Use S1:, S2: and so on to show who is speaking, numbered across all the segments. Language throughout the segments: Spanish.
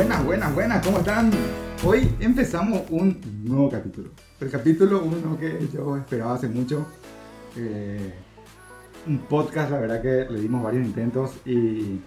S1: Buenas, buenas, buenas, ¿cómo están? Hoy empezamos un nuevo capítulo. El capítulo uno que yo esperaba hace mucho. Eh, un podcast, la verdad que le dimos varios intentos y,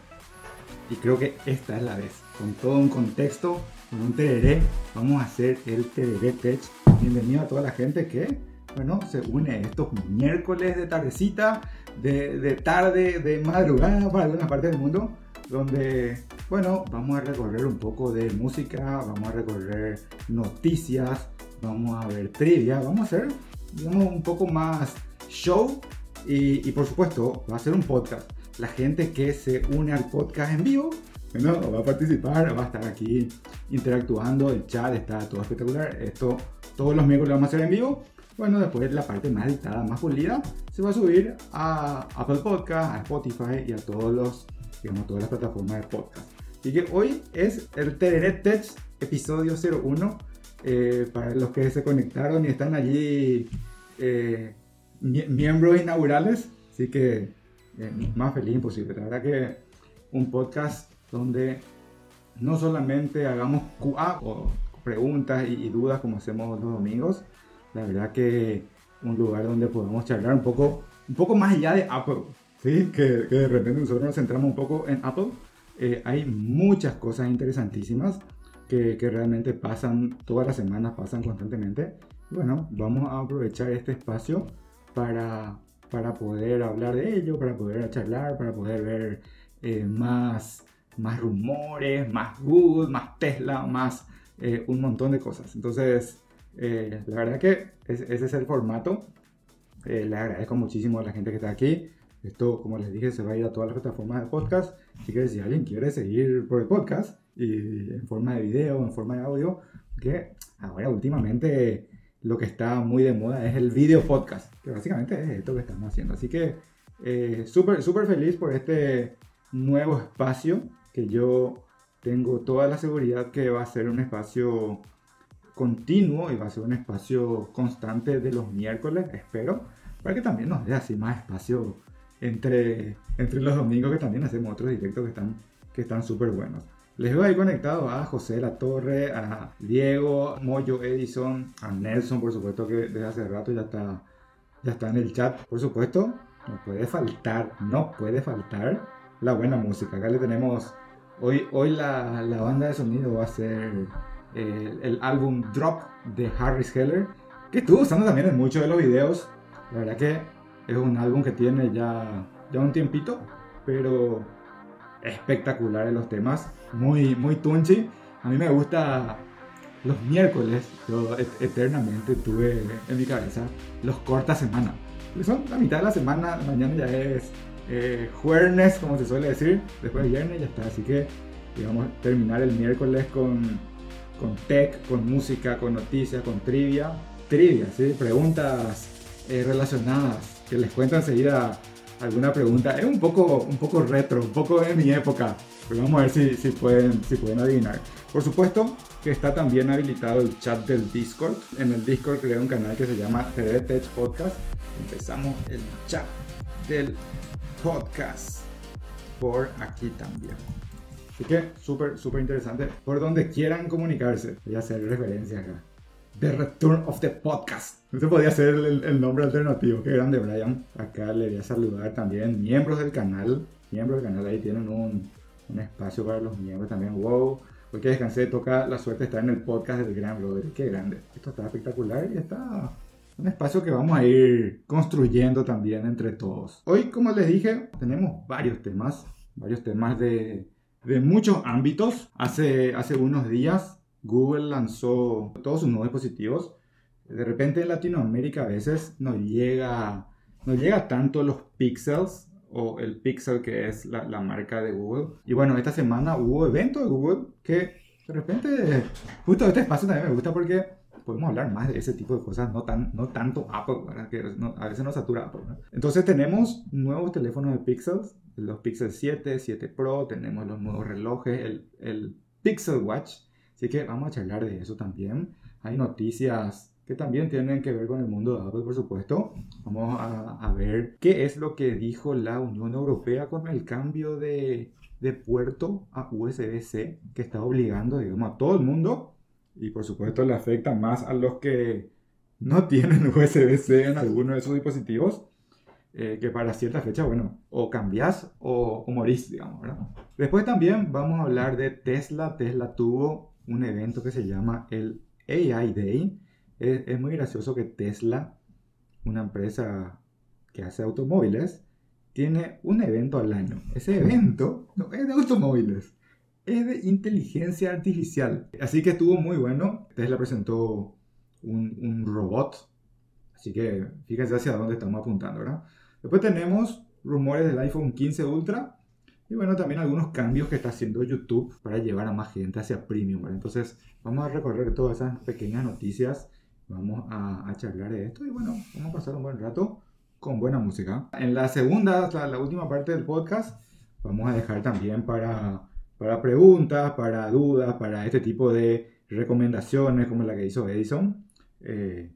S1: creo que esta es la vez. Con todo un contexto, con un tereré, vamos a hacer el tereré tech. Bienvenido a toda la gente que, bueno, se une estos miércoles de tardecita, de, de tarde, de madrugada para algunas partes del mundo donde, bueno, vamos a recorrer un poco de música, vamos a recorrer noticias, vamos a ver trivia, vamos a hacer, digamos, un poco más show y, por supuesto va a ser un podcast. La gente que se une al podcast en vivo, bueno, va a participar, va a estar aquí interactuando, el chat está todo espectacular. Esto todos los miércoles vamos a hacer en vivo. Bueno, después la parte más editada, más pulida, se va a subir a Apple Podcast, a Spotify y a todos los digamos, todas las plataformas de podcast. Así que hoy es el Tereret Tech, episodio 01. Eh, para los que se conectaron y están allí eh, miembros inaugurales. Así que eh, más feliz imposible. La verdad que un podcast donde no solamente hagamos QA o preguntas y, dudas como hacemos los domingos, la verdad que un lugar donde podamos charlar un poco, un poco más allá de Apple. ¿sí? que, de repente nosotros nos centramos un poco en Apple. Eh, hay muchas cosas interesantísimas que, que, realmente pasan todas las semanas, pasan constantemente. Bueno, vamos a aprovechar este espacio para, para poder hablar de ello, para poder charlar, para poder ver eh, más, más rumores, más Google, más Tesla, más eh, un montón de cosas. Entonces, la verdad que ese es el formato. le agradezco muchísimo a la gente que está aquí. Esto, como les dije, se va a ir a todas las plataformas de podcast. Así que si alguien quiere seguir por el podcast, y en forma de video, en forma de audio, que ahora últimamente lo que está muy de moda es el video podcast, que básicamente es esto que estamos haciendo. Así que eh, súper, súper feliz por este nuevo espacio que yo tengo toda la seguridad que va a ser un espacio continuo y va a ser un espacio constante de los miércoles, espero, para que también nos dé así más espacio entre, entre los domingos que también hacemos otros directos que están que están súper buenos. Les voy a ir conectado a José La Torre, a Diego, Moyo Edison, a Nelson, por supuesto que desde hace rato ya está, ya está en el chat. Por supuesto, no puede faltar, no puede faltar la buena música. Acá le tenemos, hoy, hoy la, la banda de sonido va a ser el, el, álbum Drop de Harris Heller, que estuvo usando también en muchos de los videos. La verdad que es un álbum que tiene ya, ya un tiempito, pero espectacular en los temas, muy, muy tunchy. A mí me gusta los miércoles, yo eternamente tuve en mi cabeza los cortas semana. Son la mitad de la semana, mañana ya es eh, jueves, como se suele decir, después de viernes ya está. Así que, digamos, terminar el miércoles con, con tech, con música, con noticias, con trivia. Trivia, ¿sí? Preguntas eh, relacionadas que les cuento enseguida alguna pregunta. Es un poco, un poco retro, un poco de mi época. Pero vamos a ver si, si, pueden, si pueden adivinar. Por supuesto que está también habilitado el chat del Discord. En el Discord creé un canal que se llama TV Tech Podcast. Empezamos el chat del podcast por aquí también. Así que súper, súper interesante. Por donde quieran comunicarse. Voy a hacer referencia acá. The Return of the Podcast. Ese podría ser el, nombre alternativo. Qué grande, Brian. Acá le voy a saludar también miembros del canal. Miembros del canal, ahí tienen un, un espacio para los miembros también. Wow. Porque descansé, toca la suerte de estar en el podcast del Gran Brother. Qué grande. Esto está espectacular y está un espacio que vamos a ir construyendo también entre todos. Hoy, como les dije, tenemos varios temas. Varios temas de, de muchos ámbitos. Hace, hace unos días Google lanzó todos sus nuevos dispositivos. De repente en Latinoamérica a veces nos llega, nos llega tanto los pixels o el Pixel que es la, marca de Google. Y bueno, esta semana hubo evento de Google que de repente, justo este espacio también me gusta porque podemos hablar más de ese tipo de cosas, no, tan, no tanto Apple, que a veces nos satura Apple. Entonces tenemos nuevos teléfonos de Pixels, los Pixel 7, 7 Pro, tenemos los nuevos relojes, el, el Pixel Watch Así que vamos a charlar de eso también. Hay noticias que también tienen que ver con el mundo de Apple, por supuesto. Vamos a, ver qué es lo que dijo la Unión Europea con el cambio de, de puerto a USB-C que está obligando, digamos, a todo el mundo y por supuesto le afecta más a los que no tienen USB-C en alguno de esos dispositivos eh, que para cierta fecha, bueno, o cambias o, morís, digamos, ¿verdad? Después también vamos a hablar de Tesla. Tesla tuvo un evento que se llama el AI Day. Es, es muy gracioso que Tesla, una empresa que hace automóviles, tiene un evento al año. Ese evento no es de automóviles, es de inteligencia artificial. Así que estuvo muy bueno. Tesla presentó un, un robot. Así que fíjense hacia dónde estamos apuntando, ¿verdad? Después tenemos rumores del iPhone 15 Ultra. Y bueno, también algunos cambios que está haciendo YouTube para llevar a más gente hacia premium. Entonces, vamos a recorrer todas esas pequeñas noticias. Vamos a, charlar de esto y bueno, vamos a pasar un buen rato con buena música. En la segunda, la, la última parte del podcast, vamos a dejar también para, para preguntas, para dudas, para este tipo de recomendaciones como la que hizo Edison. Eh,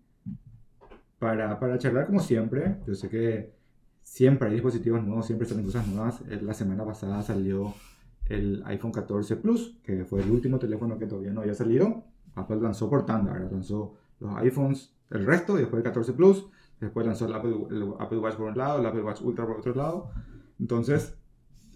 S1: para, para charlar como siempre. Yo sé que Siempre hay dispositivos nuevos, siempre salen cosas nuevas. Eh, la semana pasada salió el iPhone 14 Plus, que fue el último teléfono que todavía no había salido. Apple lanzó por tanda, lanzó los iPhones, el resto, y después el 14 Plus. Después lanzó el Apple, Watch por un lado, el Apple Watch Ultra por otro lado. Entonces,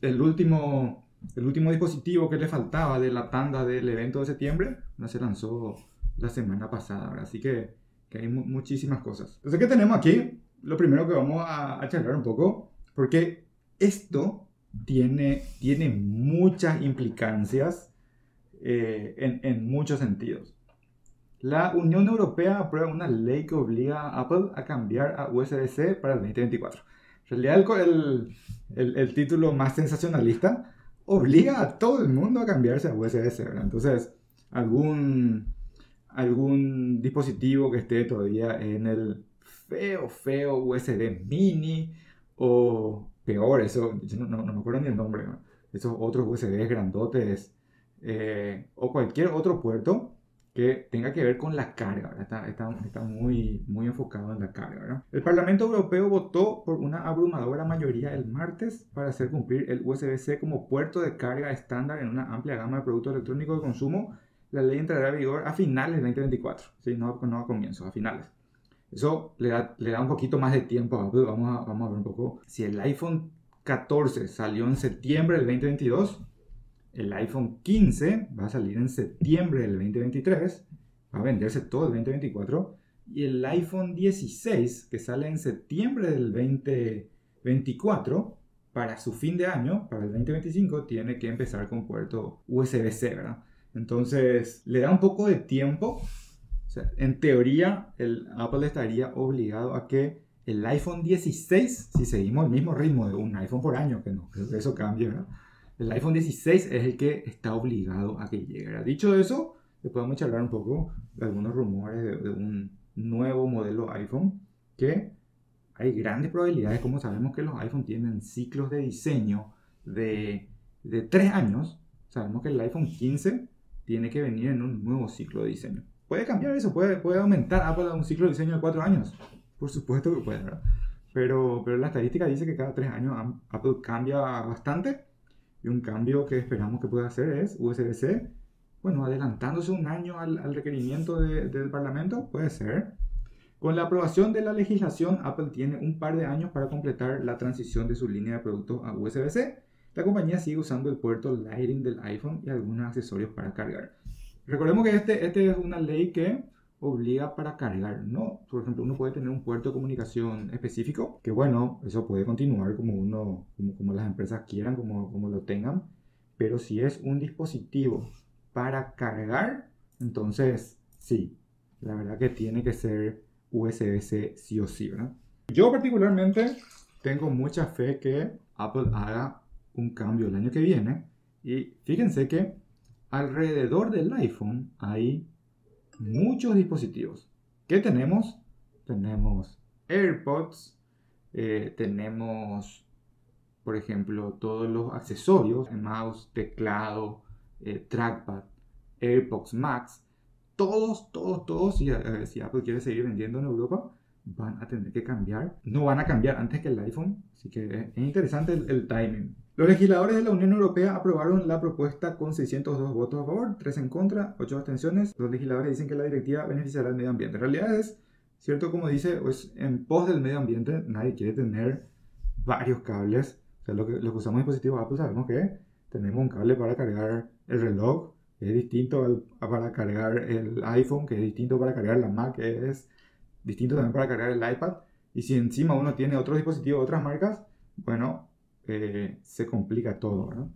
S1: el último, el último dispositivo que le faltaba de la tanda del evento de septiembre no se lanzó la semana pasada. Así que, que hay muchísimas cosas. Entonces, ¿qué tenemos aquí? Lo primero que vamos a, charlar un poco, porque esto tiene, tiene muchas implicancias eh, en, en, muchos sentidos. La Unión Europea aprueba una ley que obliga a Apple a cambiar a USB-C para el 2024. En realidad, el, el, el, título más sensacionalista obliga a todo el mundo a cambiarse a USB-C. Entonces, algún, algún dispositivo que esté todavía en el feo, feo USB mini o peor, eso, no, no, me acuerdo ni el nombre, esos otros USB grandotes eh, o cualquier otro puerto que tenga que ver con la carga, está, está, está, muy, muy enfocado en la carga. El Parlamento Europeo votó por una abrumadora mayoría el martes para hacer cumplir el USB-C como puerto de carga estándar en una amplia gama de productos electrónicos de consumo. La ley entrará en vigor a finales de 2024, ¿sí? no, no a comienzos, a finales. Eso le da, le da un poquito más de tiempo a Apple. Vamos a, vamos a ver un poco. Si el iPhone 14 salió en septiembre del 2022, el iPhone 15 va a salir en septiembre del 2023, va a venderse todo el 2024, y el iPhone 16, que sale en septiembre del 2024, para su fin de año, para el 2025, tiene que empezar con puerto USB-C, ¿verdad? Entonces, le da un poco de tiempo en teoría, el Apple estaría obligado a que el iPhone 16, si seguimos el mismo ritmo de un iPhone por año, que no creo que eso cambie, ¿verdad? El iPhone 16 es el que está obligado a que llegue. Dicho eso, le podemos hablar un poco de algunos rumores de, un nuevo modelo iPhone que hay grandes probabilidades, como sabemos que los iPhone tienen ciclos de diseño de, de 3 años, sabemos que el iPhone 15 tiene que venir en un nuevo ciclo de diseño. Puede cambiar eso, puede, puede aumentar Apple a un ciclo de diseño de cuatro años. Por supuesto que puede. Pero, pero la estadística dice que cada tres años Apple cambia bastante. Y un cambio que esperamos que pueda hacer es USB-C. Bueno, adelantándose un año al requerimiento del Parlamento, puede ser. Con la aprobación de la legislación, Apple tiene un par de años para completar la transición de su línea de productos a USB-C. La compañía sigue usando el puerto Lightning del iPhone y algunos accesorios para cargar. Recordemos que este, este es una ley que obliga para cargar, ¿no? Por ejemplo, uno puede tener un puerto de comunicación específico, que bueno, eso puede continuar como uno, como, como las empresas quieran, como, como lo tengan, pero si es un dispositivo para cargar, entonces sí, la verdad que tiene que ser USB-C sí o sí, ¿verdad? Yo particularmente tengo mucha fe que Apple haga un cambio el año que viene y fíjense que alrededor del iPhone hay muchos dispositivos. ¿Qué tenemos? Tenemos AirPods, eh, tenemos, por ejemplo, todos los accesorios, mouse, teclado, eh, trackpad, AirPods Max, todos, todos, todos, si, si, Apple quiere seguir vendiendo en Europa, van a tener que cambiar. No van a cambiar antes que el iPhone. Así que es interesante el, timing. Los legisladores de la Unión Europea aprobaron la propuesta con 602 votos a favor, 3 en contra, 8 abstenciones. Los legisladores dicen que la directiva beneficiará al medio ambiente. En realidad es cierto, como dice, pues en pos del medio ambiente nadie quiere tener varios cables. O sea, lo que, lo que usamos dispositivos Apple sabemos que tenemos un cable para cargar el reloj, que es distinto para cargar el iPhone, que es distinto para cargar la Mac, que es distinto también para cargar el iPad. Y si encima uno tiene otros dispositivos, otras marcas, bueno, eh, se complica todo,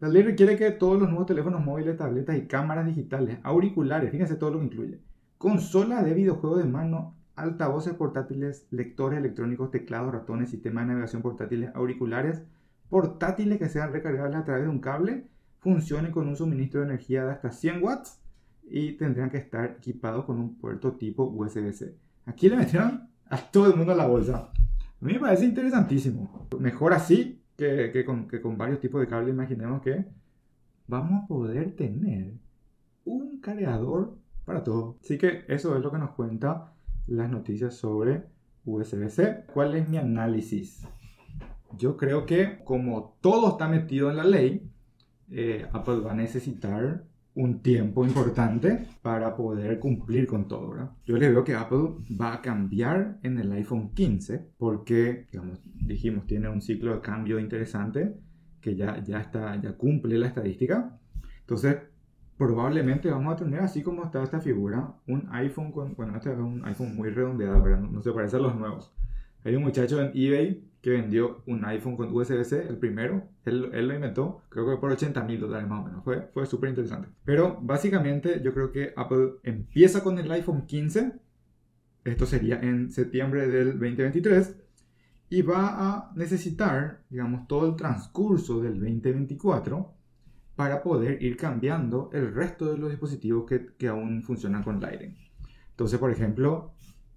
S1: La ley requiere que todos los nuevos teléfonos móviles, tabletas y cámaras digitales, auriculares, fíjense todo lo que incluye, consolas de videojuegos de mano, altavoces portátiles, lectores electrónicos, teclados, ratones, sistemas de navegación portátiles, auriculares, portátiles que sean recargables a través de un cable, funcionen con un suministro de energía de hasta 100 watts y tendrían que estar equipados con un puerto tipo USB-C. Aquí le metieron a todo el mundo a la bolsa. A mí me parece interesantísimo. Mejor así que, que, con, que con varios tipos de cables. Imaginemos que vamos a poder tener un cargador para todo. Así que eso es lo que nos cuenta las noticias sobre USB-C. ¿Cuál es mi análisis? Yo creo que como todo está metido en la ley, eh, Apple va a necesitar un tiempo importante para poder cumplir con todo. ¿verdad? Yo le veo que Apple va a cambiar en el iPhone 15 porque, digamos, dijimos, tiene un ciclo de cambio interesante que ya, ya, está, ya cumple la estadística. Entonces, probablemente vamos a tener, así como está esta figura, un iPhone con, bueno, este es un iPhone muy redondeado, ¿verdad? No, no se parece a los nuevos. Hay un muchacho en eBay que vendió un iPhone con USB-C, el primero. Él, él, lo inventó, creo que por 80 mil dólares más o menos. Fue, fue súper interesante. Pero básicamente yo creo que Apple empieza con el iPhone 15. Esto sería en septiembre del 2023. Y va a necesitar, digamos, todo el transcurso del 2024 para poder ir cambiando el resto de los dispositivos que, que aún funcionan con Lightning. Entonces, por ejemplo,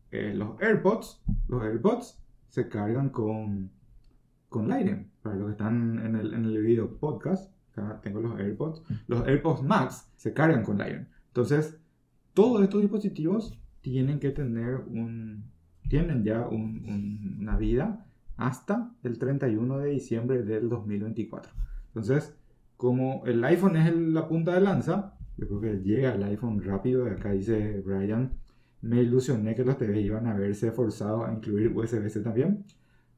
S1: eh, los AirPods, los AirPods se cargan con, con Lightning. Para los que están en el, en el video podcast, acá tengo los AirPods. Los AirPods Max se cargan con Lightning. Entonces, todos estos dispositivos tienen que tener un, tienen ya una vida hasta el 31 de diciembre del 2024. Entonces, como el iPhone es la punta de lanza, yo creo que llega el iPhone rápido. Acá dice Brian me ilusioné que los TV iban a verse forzados a incluir USB-C también.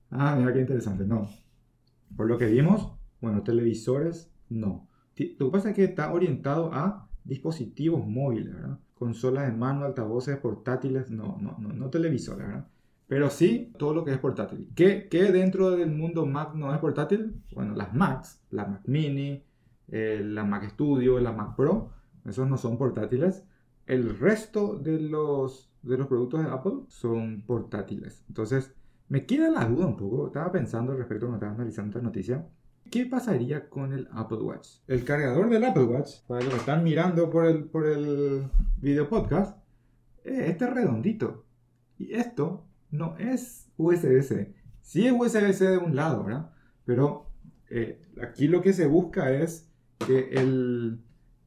S1: Ah, mira qué interesante. No. Por lo que vimos, bueno, televisores, no. Lo que pasa es que está orientado a dispositivos móviles, ¿verdad? Consolas de mano, altavoces, portátiles, no, no, no, no televisores, ¿verdad? Pero sí todo lo que es portátil. ¿Qué, ¿Qué, dentro del mundo Mac no es portátil? Bueno, las Macs, la Mac Mini, eh, la Mac Studio, la Mac Pro, esos no son portátiles el resto de los, de los productos de Apple son portátiles. Entonces, me queda la duda un poco. Estaba pensando respecto a cuando estaba analizando esta noticia. ¿Qué pasaría con el Apple Watch? El cargador del Apple Watch, para los que están mirando por el, por el video podcast, es este redondito. Y esto no es USB-C. Sí es USB-C de un lado, ¿verdad? Pero eh, aquí lo que se busca es que el,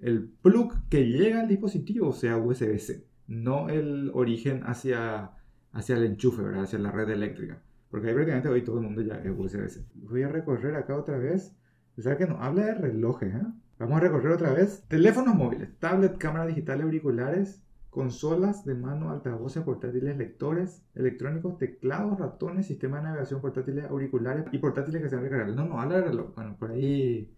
S1: el plug que llega al dispositivo sea USB-C, no el origen hacia, hacia el enchufe, ¿verdad? hacia la red eléctrica. Porque ahí prácticamente hoy todo el mundo ya es USB-C. Voy a recorrer acá otra vez. O que no habla de relojes. ¿eh? Vamos a recorrer otra vez. Teléfonos móviles, tablet, cámara digital, auriculares, consolas de mano, altavoces portátiles, lectores electrónicos, teclados, ratones, sistema de navegación portátiles, auriculares y portátiles que sean recargables. No, no, habla de reloj. Bueno, por ahí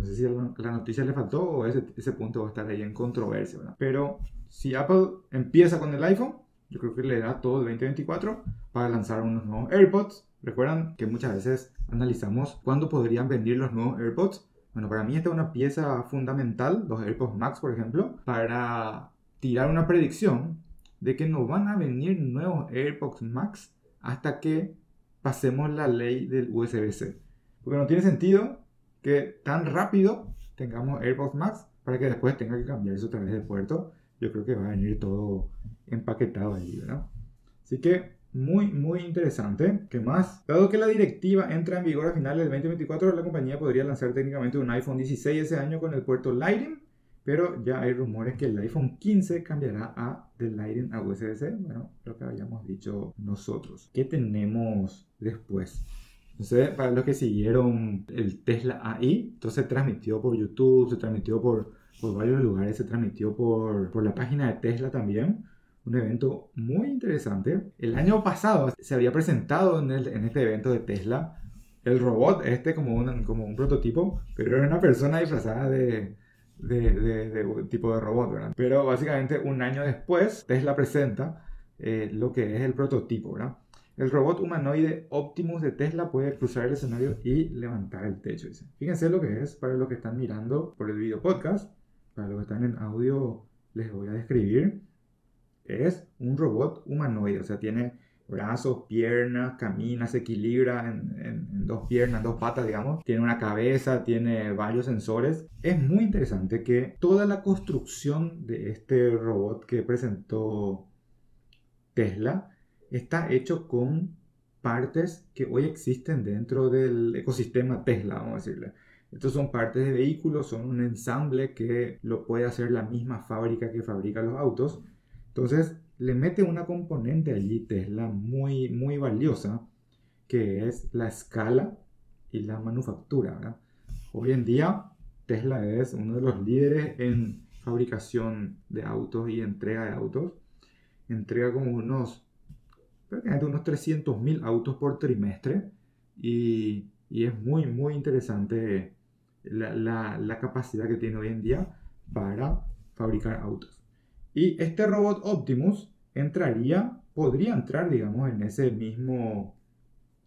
S1: no sé si la noticia le faltó o ese, ese punto va a estar ahí en controversia, ¿verdad? Pero si Apple empieza con el iPhone, yo creo que le da todo el 2024 para lanzar unos nuevos AirPods. Recuerdan que muchas veces analizamos cuándo podrían venir los nuevos AirPods. Bueno, para mí esta es una pieza fundamental, los AirPods Max, por ejemplo, para tirar una predicción de que no van a venir nuevos AirPods Max hasta que pasemos la ley del USB-C. Porque no tiene sentido que tan rápido tengamos AirPods Max para que después tenga que cambiarse otra vez de puerto. Yo creo que va a venir todo empaquetado ahí, ¿verdad? Así que muy, muy interesante. ¿Qué más? Dado que la directiva entra en vigor a finales del 2024, la compañía podría lanzar técnicamente un iPhone 16 ese año con el puerto Lightning pero ya hay rumores que el iPhone 15 cambiará a de Lightning a USB-C, bueno, lo que habíamos dicho nosotros. ¿Qué tenemos después? Entonces, para los que siguieron el Tesla AI, entonces se transmitió por YouTube, se transmitió por, por varios lugares, se transmitió por, por la página de Tesla también un evento muy interesante. El año pasado se había presentado en, en, este evento de Tesla el robot este como un, como un prototipo, pero era una persona disfrazada de, de, de, tipo de robot, ¿verdad? Pero básicamente un año después Tesla presenta eh, lo que es el prototipo, ¿verdad? El robot humanoide Optimus de Tesla puede cruzar el escenario y levantar el techo. Dice. Fíjense lo que es para los que están mirando por el video podcast. Para los que están en audio les voy a describir es un robot humanoide, o sea, tiene brazos, piernas, camina, se equilibra en, dos piernas, dos patas, digamos. Tiene una cabeza, tiene varios sensores. Es muy interesante que toda la construcción de este robot que presentó Tesla está hecho con partes que hoy existen dentro del ecosistema Tesla, vamos a decirle. Estos son partes de vehículos, son un ensamble que lo puede hacer la misma fábrica que fabrica los autos entonces le mete una componente allí Tesla muy, muy valiosa, que es la escala y la manufactura. Hoy en día Tesla es uno de los líderes en fabricación de autos y entrega de autos. Entrega como unos, prácticamente unos 300.000 autos por trimestre y, y, es muy, muy interesante la, la, la capacidad que tiene hoy en día para fabricar autos. Y este robot Optimus entraría, podría entrar, digamos, en ese mismo,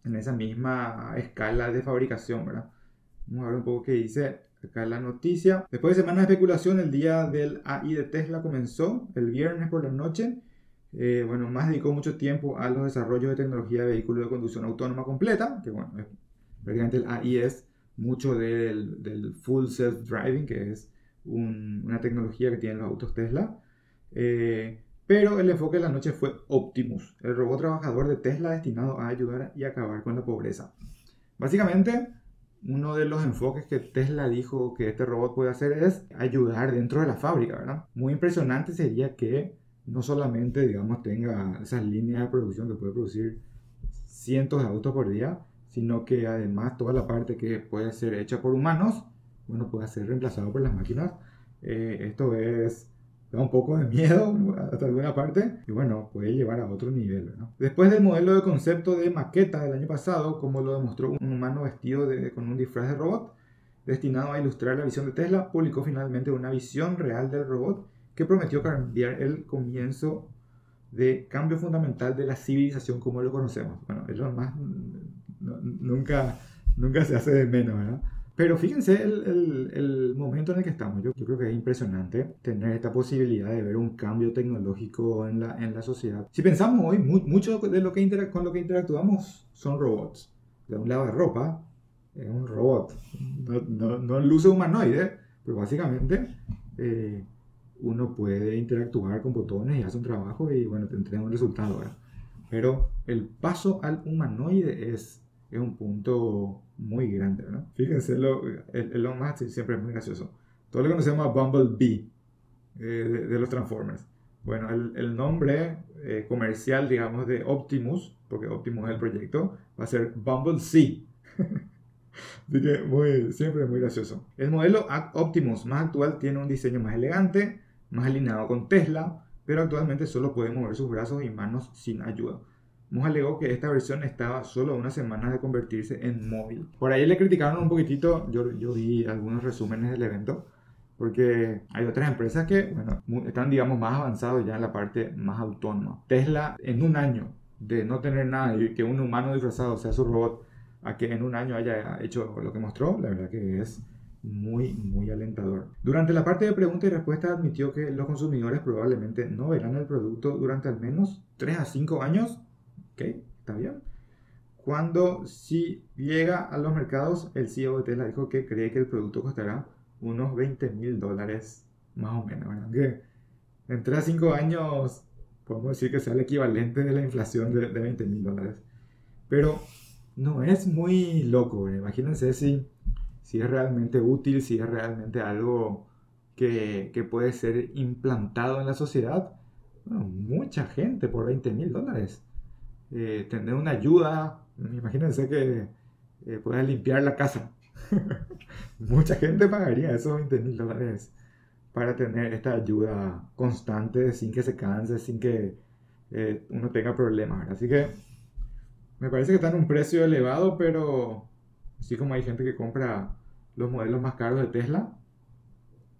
S1: en esa misma escala de fabricación, ¿verdad? Vamos a ver un poco qué dice acá la noticia. Después de semanas de especulación, el día del AI de Tesla comenzó el viernes por la noche. Eh, bueno, más dedicó mucho tiempo a los desarrollos de tecnología de vehículos de conducción autónoma completa, que bueno, prácticamente el AI es mucho del, del full self-driving, que es una tecnología que tienen los autos Tesla. Eh, pero el enfoque de la noche fue Optimus, el robot trabajador de Tesla destinado a ayudar y acabar con la pobreza. Básicamente, uno de los enfoques que Tesla dijo que este robot puede hacer es ayudar dentro de la fábrica, ¿verdad? Muy impresionante sería que no solamente, digamos, tenga esas líneas de producción que puede producir cientos de autos por día, sino que además toda la parte que puede ser hecha por humanos, bueno, puede ser reemplazado por las máquinas. Eh, esto es da un poco de miedo hasta alguna parte y bueno, puede llevar a otro nivel. Después del modelo de concepto de maqueta del año pasado, como lo demostró un humano vestido con un disfraz de robot, destinado a ilustrar la visión de Tesla, publicó finalmente una visión real del robot que prometió cambiar el comienzo de cambio fundamental de la civilización como lo conocemos. Bueno, es lo más... nunca, nunca se hace de menos, ¿verdad? Pero fíjense el, el, momento en el que estamos. Yo, yo, creo que es impresionante tener esta posibilidad de ver un cambio tecnológico en la, en la sociedad. Si pensamos hoy, mucho de lo que con lo que interactuamos son robots. De un lado de ropa, es un robot. No, no, no luce humanoide, pero básicamente eh, uno puede interactuar con botones y hace un trabajo y bueno, te entrega un resultado. Pero el paso al humanoide es, es un punto muy grande, ¿no? Fíjense, lo, Elon Musk siempre es muy gracioso. Todo lo conocemos a Bumblebee eh, de, los Transformers. Bueno, el, el nombre eh, comercial, digamos, de Optimus, porque Optimus es el proyecto, va a ser Bumblebee. Así que muy, siempre muy gracioso. El modelo Optimus más actual tiene un diseño más elegante, más alineado con Tesla, pero actualmente solo puede mover sus brazos y manos sin ayuda. Musk alegó que esta versión estaba solo a unas semanas de convertirse en móvil. Por ahí le criticaron un poquitito, yo, yo vi algunos resúmenes del evento, porque hay otras empresas que, bueno, están, digamos, más avanzados ya en la parte más autónoma. Tesla, en un año de no tener nada y que un humano disfrazado sea su robot, a que en un año haya hecho lo que mostró, la verdad que es muy, muy alentador. Durante la parte de preguntas y respuestas admitió que los consumidores probablemente no verán el producto durante al menos 3 a 5 años ¿Ok? ¿Está bien? Cuando si llega a los mercados, el CEO de Tesla dijo que cree que el producto costará unos 20 mil dólares más o menos. ¿verdad? Que en 3 a 5 años podemos decir que sea el equivalente de la inflación de, de 20 mil dólares. Pero no es muy loco. Imagínense si, si es realmente útil, si es realmente algo que, que puede ser implantado en la sociedad, mucha gente por 20 mil dólares. Eh, tener una ayuda, imagínense que eh, puedas limpiar la casa. mucha gente pagaría esos 20 mil dólares para tener esta ayuda constante sin que se canse, sin que eh, uno tenga problemas. Así que me parece que está en un precio elevado, pero así como hay gente que compra los modelos más caros de Tesla,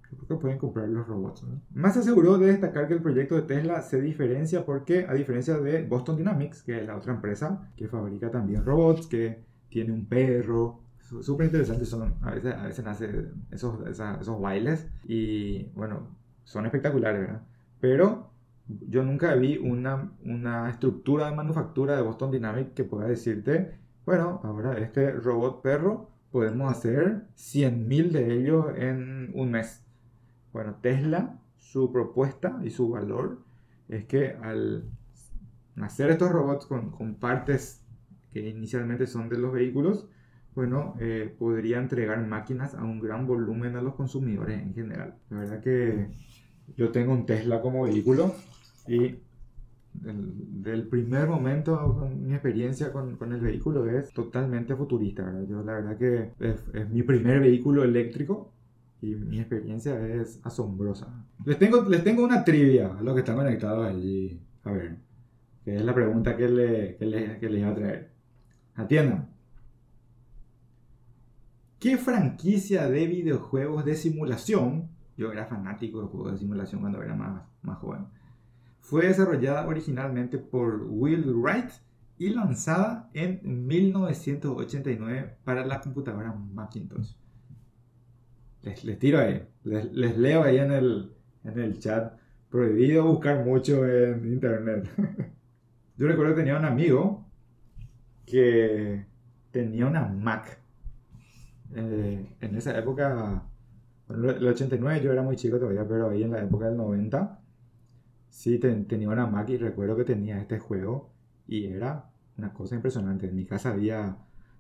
S1: creo que pueden comprar los robots. Más aseguró de destacar que el proyecto de Tesla se diferencia porque, a diferencia de Boston Dynamics, que es la otra empresa que fabrica también robots, que tiene un perro, súper interesantes son, a veces, a veces nace esos, esos bailes y bueno, son espectaculares, ¿verdad? Pero yo nunca vi una, una estructura de manufactura de Boston Dynamics que pueda decirte, bueno, ahora este robot perro podemos hacer 100.000 de ellos en un mes. Bueno, Tesla, su propuesta y su valor es que al hacer estos robots con, con partes que inicialmente son de los vehículos, bueno, eh, podría entregar máquinas a un gran volumen a los consumidores en general. La verdad que yo tengo un Tesla como vehículo y del, primer momento mi experiencia con, con, el vehículo es totalmente futurista. Yo la verdad que es, mi primer vehículo eléctrico y mi experiencia es asombrosa. Les tengo, les tengo una trivia a los que están conectados allí. A ver, que es la pregunta que, le, que les iba a traer. Atiendan. ¿Qué franquicia de videojuegos de simulación, yo era fanático de juegos de simulación cuando era más, más joven, fue desarrollada originalmente por Will Wright y lanzada en 1989 para la computadora Macintosh? Les, tiro ahí, les, leo ahí en el, en el chat. Prohibido buscar mucho en internet. yo recuerdo que tenía un amigo que tenía una Mac eh, en esa época, en el 89 yo era muy chico todavía, pero ahí en la época del 90, sí tenía una Mac y recuerdo que tenía este juego y era una cosa impresionante. En mi casa había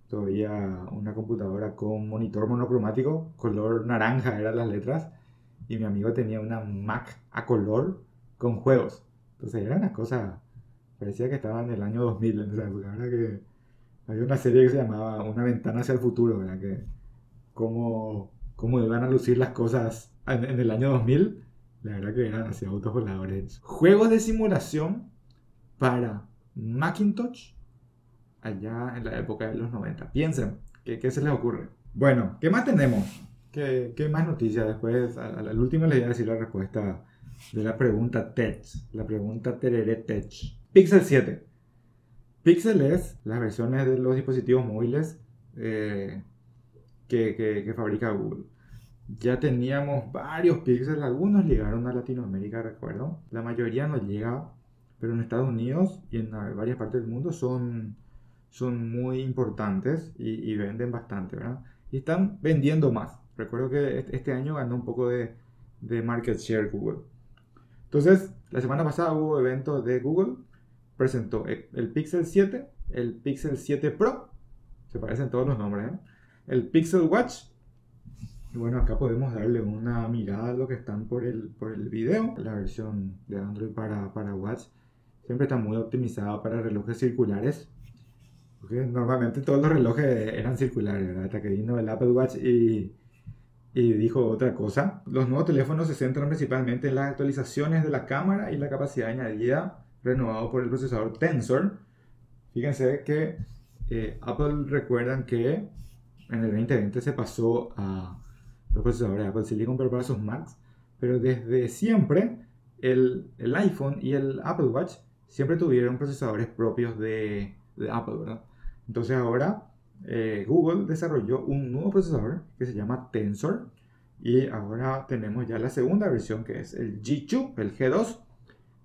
S1: todavía una computadora con monitor monocromático, color naranja eran las letras, y mi amigo tenía una Mac a color con juegos. Entonces era una cosa, parecía que estaba en el año 2000 en esa época, que había una serie que se llamaba Una ventana hacia el futuro, ¿verdad? Que cómo, cómo iban a lucir las cosas en, el año 2000, la verdad que eran así autos voladores. Juegos de simulación para Macintosh allá en la época de los 90. Piensen, ¿qué, se les ocurre? Bueno, ¿qué más tenemos? ¿Qué, qué más noticias? Después, al, al, último les voy a decir la respuesta de la pregunta Tech. La pregunta Terere Tech. Pixel 7. Pixel es las versiones de los dispositivos móviles eh, que, fabrica Google. Ya teníamos varios píxeles, algunos llegaron a Latinoamérica, recuerdo. La mayoría no llega, pero en Estados Unidos y en varias partes del mundo son, son muy importantes y, venden bastante, ¿verdad? Y están vendiendo más. Recuerdo que este año ganó un poco de, de market share Google. Entonces, la semana pasada hubo evento de Google, presentó el Pixel 7, el Pixel 7 Pro, se parecen todos los nombres, ¿eh? el Pixel Watch. Bueno, acá podemos darle una mirada a lo que están por el, por el video. La versión de Android para, para Watch siempre está muy optimizada para relojes circulares. Porque normalmente todos los relojes eran circulares, ¿verdad? Hasta que vino el Apple Watch y, y dijo otra cosa. Los nuevos teléfonos se centran principalmente en las actualizaciones de la cámara y la capacidad añadida renovado por el procesador Tensor. Fíjense que eh, Apple recuerdan que en el 2020 se pasó a los procesadores Apple Silicon para sus Macs, pero desde siempre el, el, iPhone y el Apple Watch siempre tuvieron procesadores propios de, de Apple, ¿verdad? Entonces ahora eh, Google desarrolló un nuevo procesador que se llama Tensor y ahora tenemos ya la segunda versión que es el G2, el G2,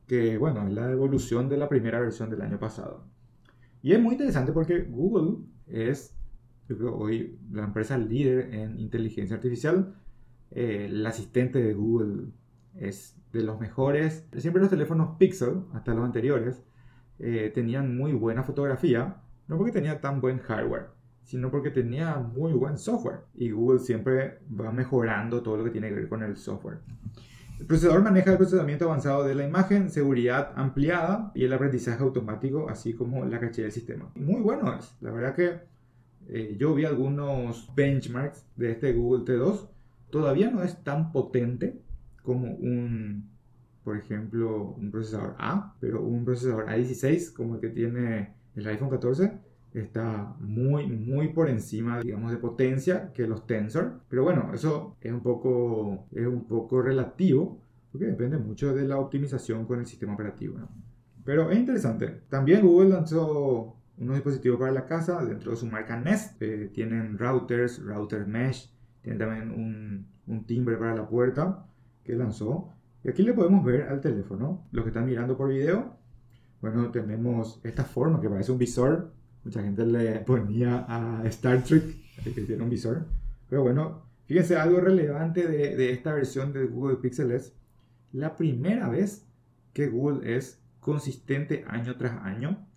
S1: que bueno, es la evolución de la primera versión del año pasado. Y es muy interesante porque Google es yo creo hoy la empresa líder en inteligencia artificial, eh, el asistente de Google es de los mejores. Siempre los teléfonos Pixel, hasta los anteriores, eh, tenían muy buena fotografía, no porque tenía tan buen hardware, sino porque tenía muy buen software. Y Google siempre va mejorando todo lo que tiene que ver con el software. El procesador maneja el procesamiento avanzado de la imagen, seguridad ampliada y el aprendizaje automático, así como la caché del sistema. Muy bueno es. La verdad que eh, yo vi algunos benchmarks de este Google T2. Todavía no es tan potente como un, por ejemplo, un procesador A, pero un procesador A16 como el que tiene el iPhone 14 está muy, muy por encima, digamos, de potencia que los Tensor. Pero bueno, eso es un poco, es un poco relativo, porque depende mucho de la optimización con el sistema operativo. Pero es interesante. También Google lanzó unos dispositivos para la casa dentro de su marca Nest. Eh, tienen routers, router mesh, tienen también un, un timbre para la puerta que lanzó. Y aquí le podemos ver al teléfono, los que están mirando por video. Bueno, tenemos esta forma que parece un visor Mucha gente le ponía a Star Trek, que tiene un visor. Pero bueno, fíjense, algo relevante de, de esta versión de Google Pixel es la primera vez que Google es consistente año tras año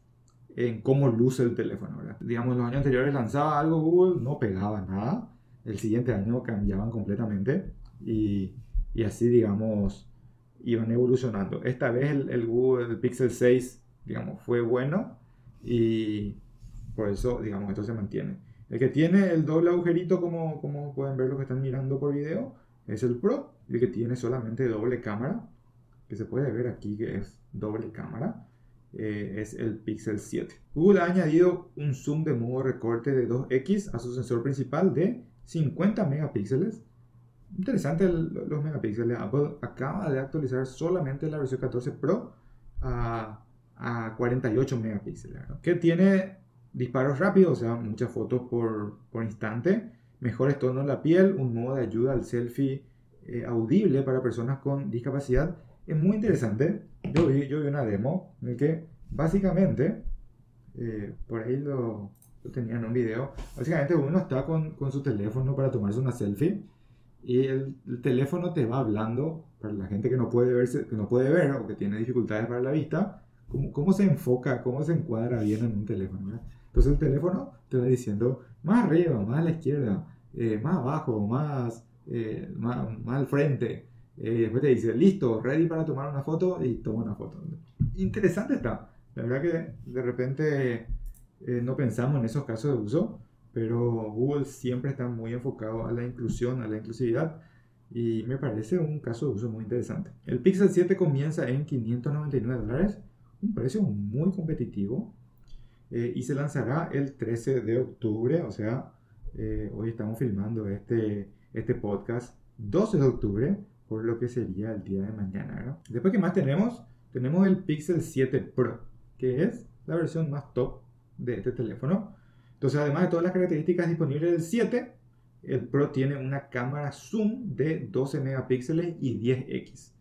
S1: en cómo luce el teléfono. ¿verdad? Digamos, los años anteriores lanzaba algo Google, no pegaba nada. El siguiente año cambiaban completamente y, y así, digamos, iban evolucionando. Esta vez el, el Google Pixel 6, digamos, fue bueno y por eso, digamos, esto se mantiene. El que tiene el doble agujerito, como, como pueden ver los que están mirando por video, es el Pro. El que tiene solamente doble cámara, que se puede ver aquí que es doble cámara, eh, es el Pixel 7. Google ha añadido un zoom de modo recorte de 2x a su sensor principal de 50 megapíxeles. Interesante los megapíxeles. Apple acaba de actualizar solamente la versión 14 Pro a, a 48 megapíxeles. Que tiene disparos rápidos, o sea, muchas fotos por, por instante, mejores tonos en la piel, un modo de ayuda al selfie eh, audible para personas con discapacidad. Es muy interesante. Yo vi, yo vi una demo en que básicamente, eh, por ahí lo, lo tenía en un video, básicamente uno está con, con, su teléfono para tomarse una selfie y el, el, teléfono te va hablando, para la gente que no puede, verse, que no puede ver o que tiene dificultades para la vista, cómo, cómo se enfoca, cómo se encuadra bien en un teléfono. ¿verdad? Entonces el teléfono te va diciendo más arriba, más a la izquierda, eh, más abajo, más, eh, más, más, al frente. Eh, después te dice, listo, ready para tomar una foto y toma una foto. Interesante está. La verdad que de repente eh, no pensamos en esos casos de uso, pero Google siempre está muy enfocado a la inclusión, a la inclusividad. Y me parece un caso de uso muy interesante. El Pixel 7 comienza en 599 dólares, un precio muy competitivo eh, y se lanzará el 13 de octubre, o sea, eh, hoy estamos filmando este, este podcast 12 de octubre, por lo que sería el día de mañana. ¿no? Después, ¿qué más tenemos? Tenemos el Pixel 7 Pro, que es la versión más top de este teléfono. Entonces, además de todas las características disponibles del 7, el Pro tiene una cámara zoom de 12 megapíxeles y 10x.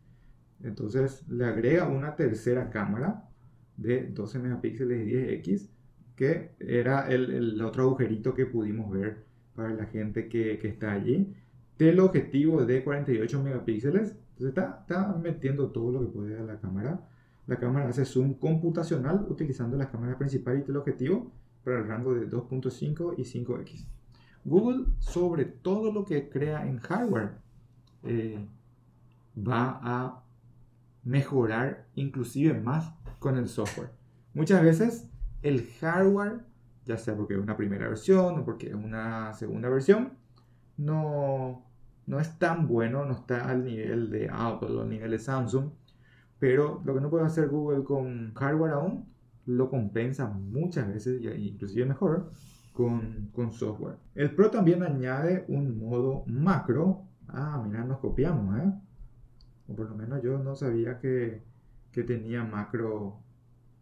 S1: Entonces le agrega una tercera cámara de 12 megapíxeles y 10x que era el, el, otro agujerito que pudimos ver para la gente que, que está allí. Teleobjetivo de 48 megapíxeles. Entonces está, está, metiendo todo lo que puede a la cámara. La cámara hace zoom computacional utilizando la cámara principal y teleobjetivo para el rango de 2.5 y 5x. Google, sobre todo lo que crea en hardware, eh, va a mejorar inclusive más con el software. Muchas veces el hardware, ya sea porque es una primera versión o porque es una segunda versión, no, no es tan bueno, no está al nivel de Apple o al nivel de Samsung, pero lo que no puede hacer Google con hardware aún, lo compensa muchas veces, inclusive mejor, con, con software. El Pro también añade un modo macro. Ah, mira, nos copiamos, ¿eh? O por lo menos yo no sabía que, que tenía macro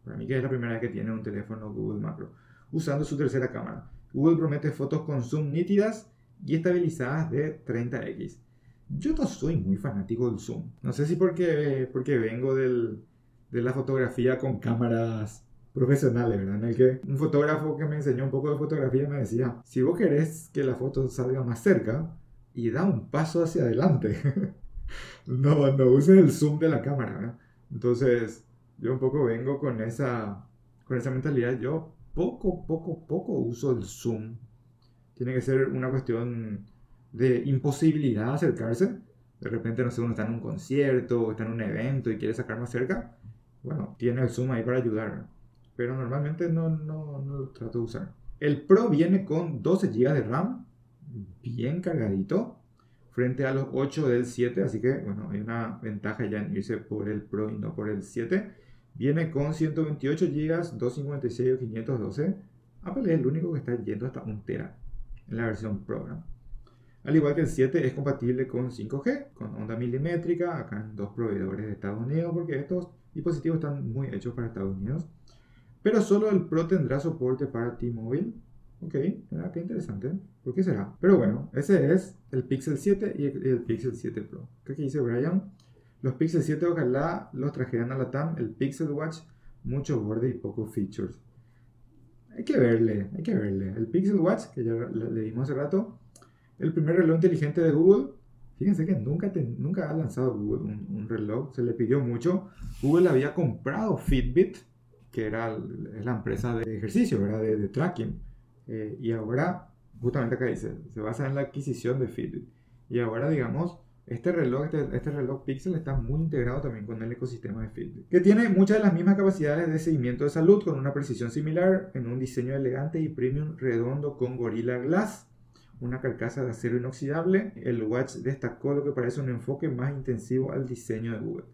S1: para mí que es la primera vez que tiene un teléfono Google Macro, usando su tercera cámara. Google promete fotos con zoom nítidas y estabilizadas de 30x. Yo no soy muy fanático del zoom. No sé si porque, porque vengo del, de la fotografía con cámaras profesionales, ¿verdad? En el que un fotógrafo que me enseñó un poco de fotografía me decía, si vos querés que la foto salga más cerca y da un paso hacia adelante, no, no uses el zoom de la cámara, ¿verdad? Entonces, yo un poco vengo con esa, con esa mentalidad. Yo poco, poco, poco uso el zoom tiene que ser una cuestión de imposibilidad acercarse. De repente, no sé, uno está en un concierto o está en un evento y quiere sacar más cerca. Bueno, tiene el zoom ahí para ayudar. Pero normalmente no, no, no lo trato de usar. El Pro viene con 12 GB de RAM, bien cargadito, frente a los 8 del 7. Así que, bueno, hay una ventaja ya en irse por el Pro y no por el 7. Viene con 128 GB, 256 o 512. Apple es el único que está yendo hasta 1 TB en la versión Pro. Al igual que el 7 es compatible con 5G, con onda milimétrica, acá en dos proveedores de Estados Unidos, porque estos dispositivos están muy hechos para Estados Unidos. Pero solo el Pro tendrá soporte para T-Mobile. Ok, mira qué interesante. ¿Por qué será? Pero bueno, ese es el Pixel 7 y el, Pixel 7 Pro. ¿Qué dice Brian? Los Pixel 7 ojalá los trajeran a la TAM. El Pixel Watch, mucho borde y pocos features. Hay que verle, hay que verle. El Pixel Watch, que ya le dimos hace rato, el primer reloj inteligente de Google. Fíjense que nunca, nunca ha lanzado Google un, reloj, se le pidió mucho. Google había comprado Fitbit, que era la empresa de ejercicio, ¿verdad? De, tracking. Eh, y ahora, justamente acá dice, se basa en la adquisición de Fitbit. Y ahora, digamos, este reloj, este, este, reloj Pixel está muy integrado también con el ecosistema de Fitbit, que tiene muchas de las mismas capacidades de seguimiento de salud con una precisión similar en un diseño elegante y premium redondo con Gorilla Glass, una carcasa de acero inoxidable. El watch destacó lo que parece un enfoque más intensivo al diseño de Google.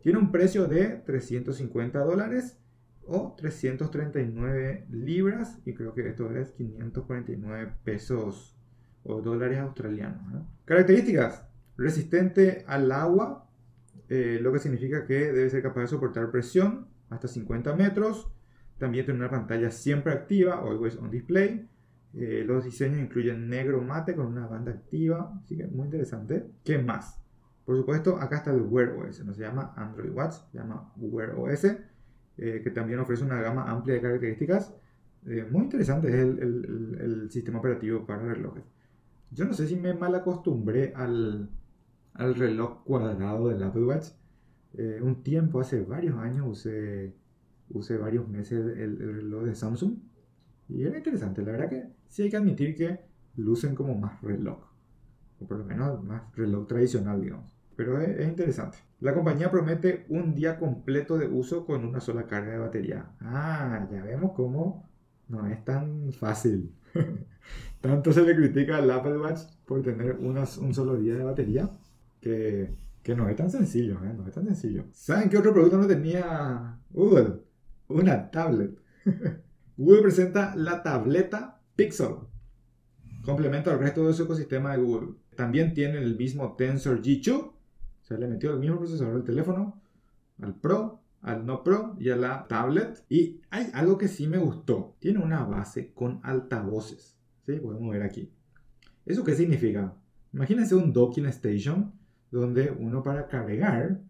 S1: Tiene un precio de 350 dólares o 339 libras y creo que esto es 549 pesos o dólares australianos. Características resistente al agua, eh, lo que significa que debe ser capaz de soportar presión hasta 50 metros. También tiene una pantalla siempre activa, always on display. Eh, los diseños incluyen negro mate con una banda activa, así que muy interesante. ¿Qué más? Por supuesto, acá está el Wear OS, no se llama Android Watch, se llama Wear OS, eh, que también ofrece una gama amplia de características. muy interesante es el, sistema operativo para relojes. Yo no sé si me mal acostumbré al, al reloj cuadrado del Apple Watch. Eh, un tiempo, hace varios años, usé, usé varios meses el, reloj de Samsung y era interesante. La verdad que sí hay que admitir que lucen como más reloj, o por lo menos más reloj tradicional, digamos. Pero es, es interesante. La compañía promete un día completo de uso con una sola carga de batería. Ah, ya vemos cómo no es tan fácil. Tanto se le critica al Apple Watch por tener un solo día de batería que, no es tan sencillo, ¿eh? no es tan sencillo. ¿Saben qué otro producto no tenía Google? Una tablet. Google presenta la tableta Pixel, complemento al resto de su ecosistema de Google. También tiene el mismo Tensor G2, se le metió el mismo procesador del teléfono, al Pro, al no Pro y a la tablet. Y hay algo que sí me gustó. Tiene una base con altavoces. ¿Sí? Podemos ver aquí. ¿Eso qué significa? Imagínense un docking station donde uno para cargar,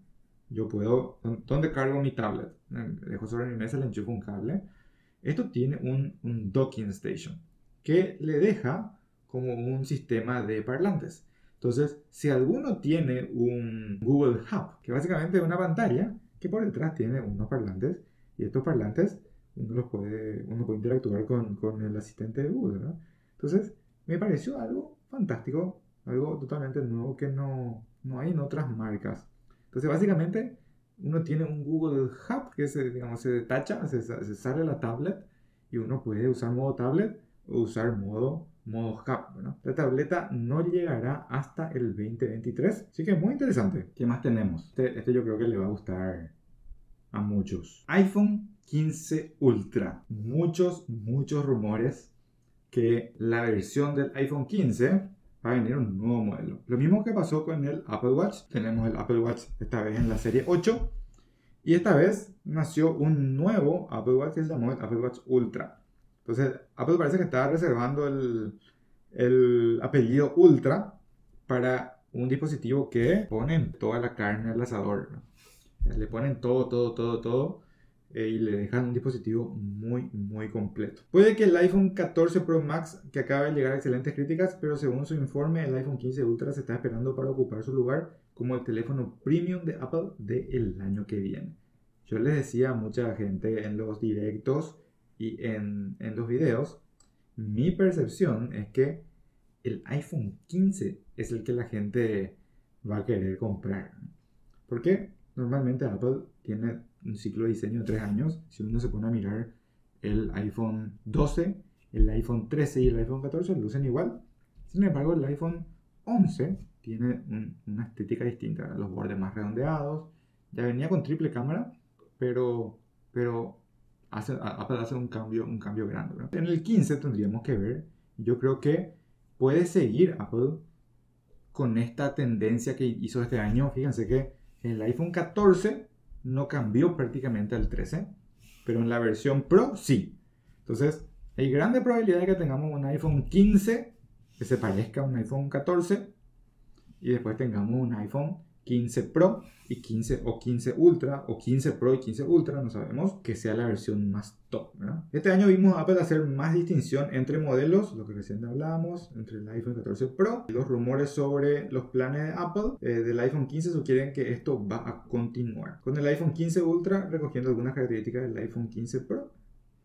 S1: yo puedo, ¿dónde cargo mi tablet? Dejo sobre mi mesa, le enchufo un cable. Esto tiene un, un docking station que le deja como un sistema de parlantes. Entonces, si alguno tiene un Google Hub, que básicamente es una pantalla que por detrás tiene unos parlantes, y estos parlantes uno, los puede, uno puede interactuar con, con el asistente de Google. ¿no? Entonces, me pareció algo fantástico, algo totalmente nuevo que no, no hay en otras marcas. Entonces, básicamente, uno tiene un Google Hub que se, digamos, se detacha, se, sale la tablet y uno puede usar modo tablet o usar modo, modo Hub. La tableta no llegará hasta el 2023, así que es muy interesante. ¿Qué más tenemos? Este, este, yo creo que le va a gustar a muchos. iPhone 15 Ultra. Muchos, muchos rumores que la versión del iPhone 15 va a venir un nuevo modelo. Lo mismo que pasó con el Apple Watch. Tenemos el Apple Watch esta vez en la serie 8. Y esta vez nació un nuevo Apple Watch que se llamó el Apple Watch Ultra. Entonces, Apple parece que estaba reservando el, el apellido Ultra para un dispositivo que ponen toda la carne al asador. Le ponen todo, todo, todo, todo y le dejan un dispositivo muy, muy completo. Puede que el iPhone 14 Pro Max, que acaba de llegar a excelentes críticas, pero según su informe, el iPhone 15 Ultra se está esperando para ocupar su lugar como el teléfono premium de Apple del año que viene. Yo les decía a mucha gente en los directos y en, en los videos, mi percepción es que el iPhone 15 es el que la gente va a querer comprar. Porque normalmente Apple tiene un ciclo de diseño de 3 años. Si uno se pone a mirar el iPhone 12, el iPhone 13 y el iPhone 14 lucen igual. Sin embargo, el iPhone 11 tiene una estética distinta. Los bordes más redondeados. Ya venía con triple cámara, pero, pero hace, Apple hace un cambio, un cambio grande. En el 15 tendríamos que ver. Yo creo que puede seguir Apple con esta tendencia que hizo este año. Fíjense que el iPhone 14 no cambió prácticamente al 13, pero en la versión Pro sí. Entonces, hay grande probabilidad de que tengamos un iPhone 15 que se parezca a un iPhone 14 y después tengamos un iPhone 15 Pro y 15 o 15 Ultra o 15 Pro y 15 Ultra, no sabemos, que sea la versión más top. Este año vimos a Apple hacer más distinción entre modelos, lo que recién hablábamos, entre el iPhone 14 Pro. Los rumores sobre los planes de Apple eh, del iPhone 15 sugieren que esto va a continuar. Con el iPhone 15 Ultra recogiendo algunas características del iPhone 15 Pro.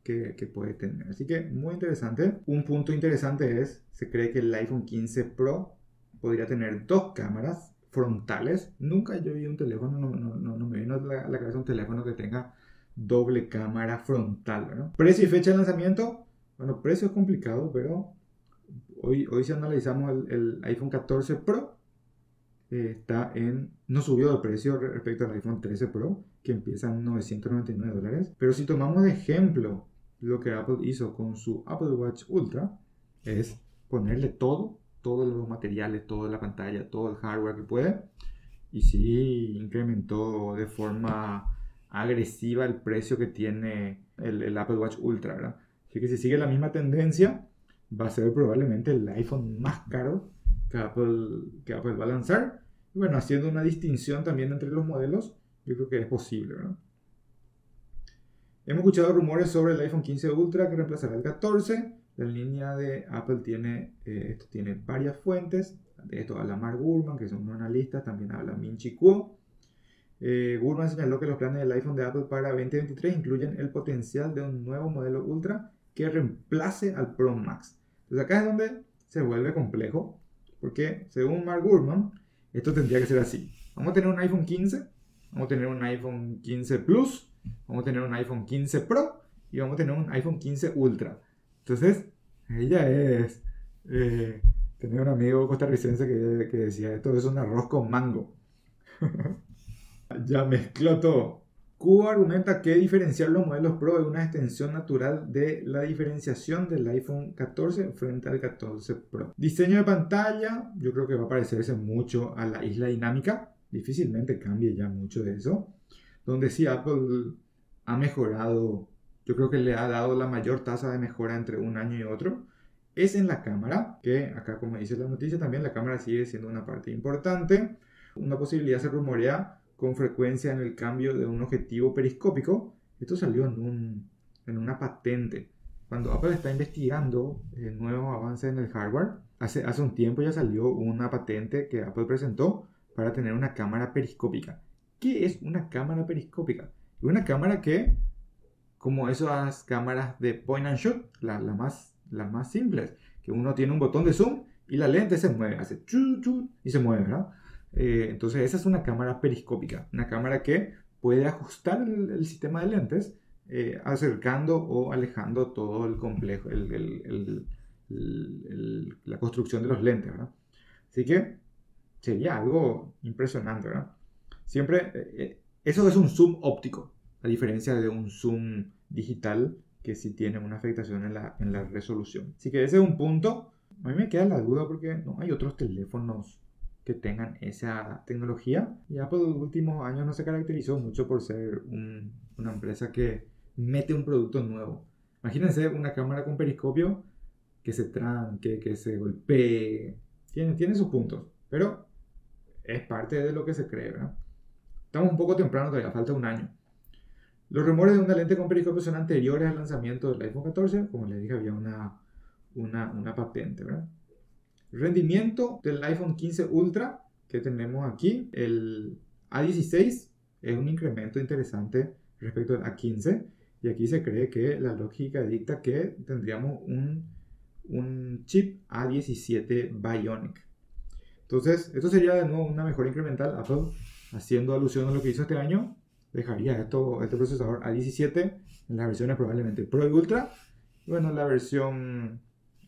S1: Que, que, puede tener. Así que muy interesante. Un punto interesante es, se cree que el iPhone 15 Pro podría tener dos cámaras frontales. Nunca yo vi un teléfono, no, no, no me vino a la, cabeza un teléfono que tenga doble cámara frontal. ¿no? Precio y fecha de lanzamiento. Bueno, precio es complicado, pero hoy, hoy si analizamos el, iPhone 14 Pro, está en, no subió de precio respecto al iPhone 13 Pro, que empieza en 999 dólares. Pero si tomamos de ejemplo lo que Apple hizo con su Apple Watch Ultra, es ponerle todo todos los materiales, toda la pantalla, todo el hardware que puede. Y sí incrementó de forma agresiva el precio que tiene el, Apple Watch Ultra, ¿verdad? Así que si sigue la misma tendencia, va a ser probablemente el iPhone más caro que Apple, que Apple va a lanzar. Y bueno, haciendo una distinción también entre los modelos, yo creo que es posible, ¿verdad? Hemos escuchado rumores sobre el iPhone 15 Ultra que reemplazará el 14. La línea de Apple tiene, eh, esto tiene varias fuentes. De esto habla Mark Gurman, que es un analista, también habla Minchi Kuo. Eh, Gurman señaló que los planes del iPhone de Apple para 2023 incluyen el potencial de un nuevo modelo Ultra que reemplace al Pro Max. Entonces acá es donde se vuelve complejo, porque según Mark Gurman, esto tendría que ser así. Vamos a tener un iPhone 15, vamos a tener un iPhone 15 Plus, vamos a tener un iPhone 15 Pro y vamos a tener un iPhone 15 Ultra. Entonces, ella es... Eh, tenía un amigo costarricense que, que, decía, esto es un arroz con mango. ya mezcló todo. Cubo argumenta que diferenciar los modelos Pro es una extensión natural de la diferenciación del iPhone 14 frente al 14 Pro. Diseño de pantalla, yo creo que va a parecerse mucho a la isla dinámica. Difícilmente cambie ya mucho de eso. Donde sí Apple ha mejorado yo creo que le ha dado la mayor tasa de mejora entre un año y otro, es en la cámara, que acá como dice la noticia también la cámara sigue siendo una parte importante. Una posibilidad se rumorea con frecuencia en el cambio de un objetivo periscópico. Esto salió en, un, en una patente. Cuando Apple está investigando el nuevo avance en el hardware, hace, hace un tiempo ya salió una patente que Apple presentó para tener una cámara periscópica. ¿Qué es una cámara periscópica? Una cámara que como esas cámaras de point and shoot, las la más, las más simples, que uno tiene un botón de zoom y la lente se mueve, hace chu, chu, y se mueve, ¿verdad? Eh, entonces esa es una cámara periscópica, una cámara que puede ajustar el, sistema de lentes eh, acercando o alejando todo el complejo, el, la construcción de los lentes, ¿verdad? Así que sería algo impresionante, ¿verdad? Siempre, eh, eso es un zoom óptico, a diferencia de un zoom digital que sí tiene una afectación en la, en la resolución. Así que ese es un punto. A mí me queda la duda porque no hay otros teléfonos que tengan esa tecnología. Y Apple en los últimos años no se caracterizó mucho por ser una empresa que mete un producto nuevo. Imagínense una cámara con periscopio que se tranque, que se golpee. Tiene, tiene sus puntos, pero es parte de lo que se cree, ¿verdad? Estamos un poco temprano, todavía falta un año. Los rumores de una lente con periscopio son anteriores al lanzamiento del iPhone 14. Como les dije, había una, una, una patente. Rendimiento del iPhone 15 Ultra que tenemos aquí, el A16 es un incremento interesante respecto al A15 y aquí se cree que la lógica dicta que tendríamos un, un chip A17 Bionic. Entonces, esto sería de nuevo una mejora incremental. Apple, haciendo alusión a lo que hizo este año, dejaría esto, este procesador A17 en las versiones probablemente Pro y Ultra. Bueno, la versión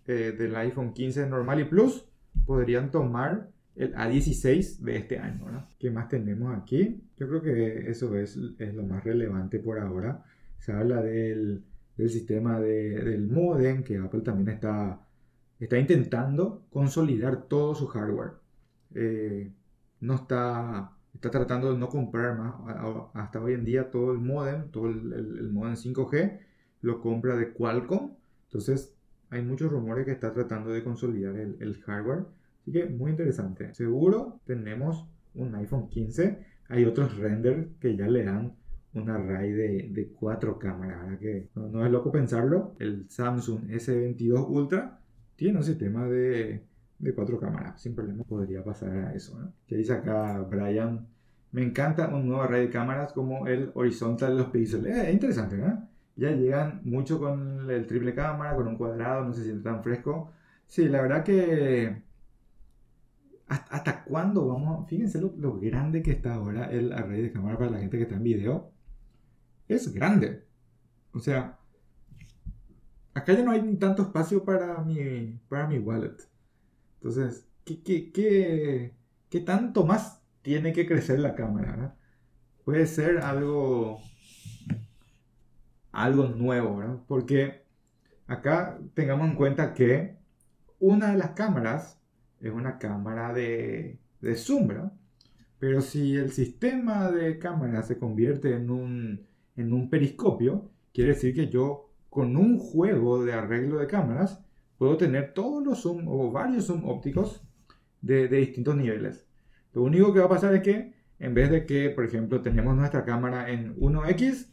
S1: eh, del iPhone 15 normal y Plus podrían tomar el A16 de este año. ¿no? ¿Qué más tenemos aquí? Yo creo que eso es, es lo más relevante por ahora. Se habla del, del sistema de, del modem, que Apple también está, está intentando consolidar todo su hardware. Eh, no está, está tratando de no comprar más. Hasta hoy en día todo el modem, todo el, modem 5G, lo compra de Qualcomm. Entonces hay muchos rumores que está tratando de consolidar el, hardware. Así que muy interesante. Seguro tenemos un iPhone 15. Hay otros renders que ya le dan un array de, de cuatro cámaras. que no, no, es loco pensarlo. El Samsung S22 Ultra tiene un sistema de, de cuatro cámaras. Sin problema podría pasar a eso. ¿no? Que dice acá Brian. Me encanta un nuevo array de cámaras como el horizontal de los píxeles. Eh, es interesante, ¿no? Ya llegan mucho con el triple cámara, con un cuadrado, no se siente tan fresco. Sí, la verdad que... ¿Hasta, cuándo vamos? Fíjense lo, grande que está ahora el array de cámara para la gente que está en video. Es grande. O sea, acá ya no hay tanto espacio para mi, para mi wallet. Entonces, ¿qué, qué, qué, tanto más tiene que crecer la cámara? Puede ser algo, algo nuevo, ¿verdad? Porque acá tengamos en cuenta que una de las cámaras es una cámara de, de zoom, ¿verdad? Pero si el sistema de cámara se convierte en un, en un periscopio, quiere decir que yo con un juego de arreglo de cámaras puedo tener todos los zoom o varios zoom ópticos de, distintos niveles. Lo único que va a pasar es que en vez de que, por ejemplo, tenemos nuestra cámara en 1x,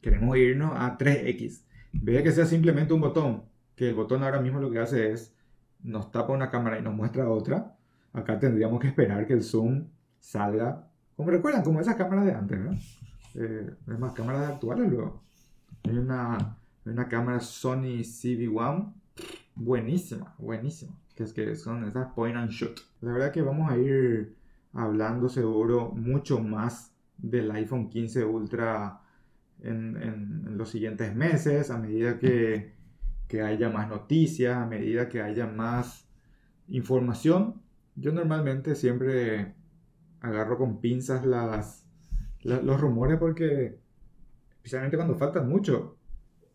S1: queremos irnos a 3x. En vez de que sea simplemente un botón, que el botón ahora mismo lo que hace es nos tapa una cámara y nos muestra otra, acá tendríamos que esperar que el zoom salga, como recuerdan, como esas cámaras de antes, ¿no? Eh, es más, cámaras actuales luego. Hay una, una cámara Sony CV1 buenísima, buenísima. Que es que son esas point and shoot. La verdad que vamos a ir hablando seguro mucho más del iPhone 15 Ultra en, en, los siguientes meses, a medida que, que, haya más noticias, a medida que haya más información. Yo normalmente siempre agarro con pinzas las, los rumores porque, especialmente cuando faltan mucho,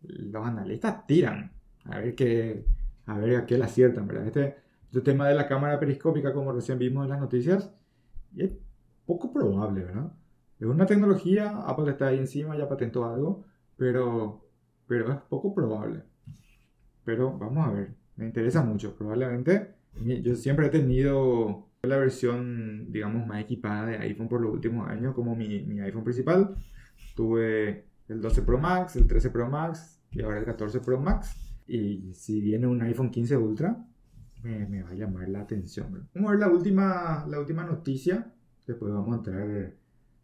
S1: los analistas tiran a ver qué, a ver a qué la aciertan, ¿verdad? Este, este, tema de la cámara periscópica, como recién vimos en las noticias, es poco probable, ¿verdad? Es una tecnología, Apple está ahí encima, ya patentó algo, pero, pero es poco probable. Pero vamos a ver, me interesa mucho. Probablemente, yo siempre he tenido la versión, digamos, más equipada de iPhone por los últimos años como mi, mi iPhone principal. Tuve el 12 Pro Max, el 13 Pro Max y ahora el 14 Pro Max. Y si viene un iPhone 15 Ultra, me, me va a llamar la atención. Vamos a ver la última, la última noticia. Después vamos a entrar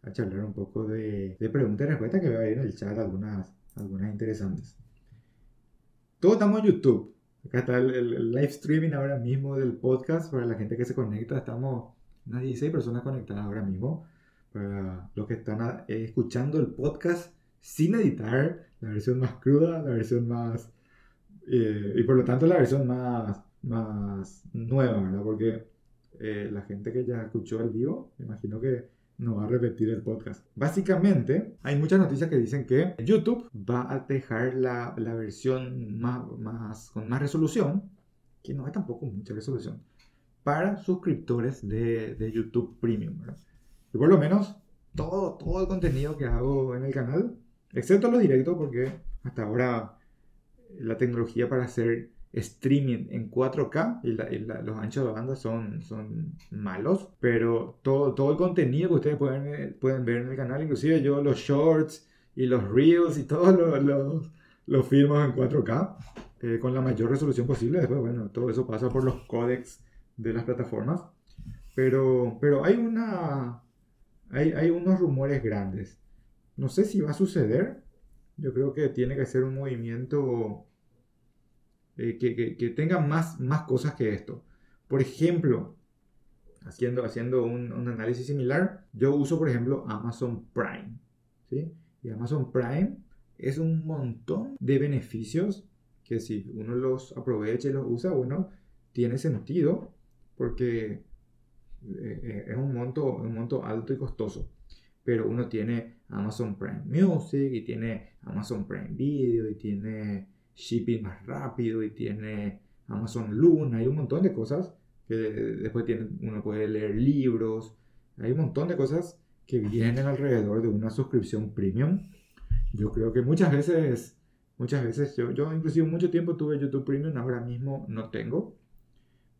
S1: a charlar un poco de, de preguntas y respuestas que veo ahí en el chat, algunas, algunas interesantes. Todos estamos en YouTube. Acá está el, el, live streaming ahora mismo del podcast para la gente que se conecta. Estamos unas 16 personas conectadas ahora mismo. Para los que están escuchando el podcast sin editar, la versión más cruda, la versión más eh, y por lo tanto la versión más, más nueva, ¿verdad? Porque eh, la gente que ya escuchó el vivo, imagino que no va a repetir el podcast. Básicamente, hay muchas noticias que dicen que YouTube va a dejar la, la versión más, más, con más resolución, que no hay tampoco mucha resolución, para suscriptores de, de YouTube Premium, ¿verdad? Y por lo menos todo, todo el contenido que hago en el canal, excepto los directos, porque hasta ahora la tecnología para hacer streaming en 4K y, los anchos de banda son, son malos, pero todo, todo el contenido que ustedes pueden, pueden ver en el canal, inclusive yo los shorts y los reels y todos los, los, los filmos en 4K eh, con la mayor resolución posible. Después, bueno, todo eso pasa por los códecs de las plataformas. Pero, pero hay, una, hay, hay unos rumores grandes. No sé si va a suceder, yo creo que tiene que ser un movimiento eh, que, que, tengan más, más cosas que esto. Por ejemplo, haciendo, haciendo un, un, análisis similar, yo uso, por ejemplo, Amazon Prime. ¿sí? Y Amazon Prime es un montón de beneficios que si uno los aprovecha y los usa, bueno, tiene sentido porque eh, eh, es un monto, un monto alto y costoso. Pero uno tiene Amazon Prime Music y tiene Amazon Prime Video y tiene shipping más rápido y tiene Amazon Luna, hay un montón de cosas que después tiene, uno puede leer libros, hay un montón de cosas que vienen alrededor de una suscripción premium. Yo creo que muchas veces, muchas veces, yo, yo inclusive mucho tiempo tuve YouTube Premium, ahora mismo no tengo,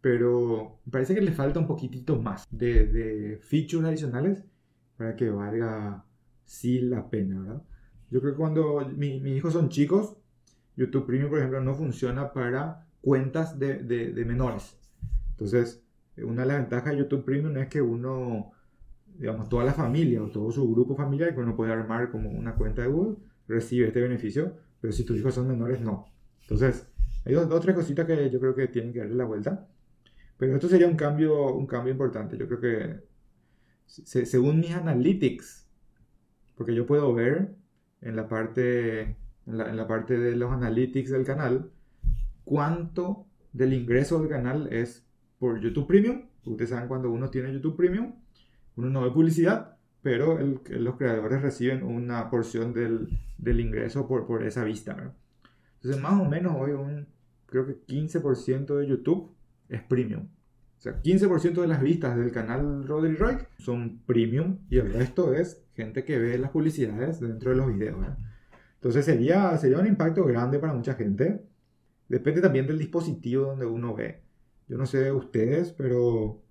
S1: pero me parece que le falta un poquitito más de, de features adicionales para que valga sí la pena, ¿verdad? Yo creo que cuando mi, mis hijos son chicos, YouTube Premium, por ejemplo, no funciona para cuentas de, de, menores. Entonces, una de las ventajas de YouTube Premium es que uno, digamos, toda la familia o todo su grupo familiar que uno puede armar como una cuenta de Google, recibe este beneficio, pero si tus hijos son menores, no. Entonces, hay dos, tres cositas que yo creo que tienen que darle la vuelta. Pero esto sería un cambio, un cambio importante. Yo creo que, según mis analytics, porque yo puedo ver en la parte en la, parte de los analytics del canal, cuánto del ingreso del canal es por YouTube Premium. Ustedes saben cuando uno tiene YouTube Premium, uno no ve publicidad, pero los creadores reciben una porción del, del ingreso por, por, esa vista. Entonces, más o menos hoy un, creo que 15% de YouTube es premium. O sea, 15% de las vistas del canal Rodri Roy son premium y el resto es gente que ve las publicidades dentro de los videos. Entonces sería, sería un impacto grande para mucha gente. Depende también del dispositivo donde uno ve. Yo no sé de ustedes, pero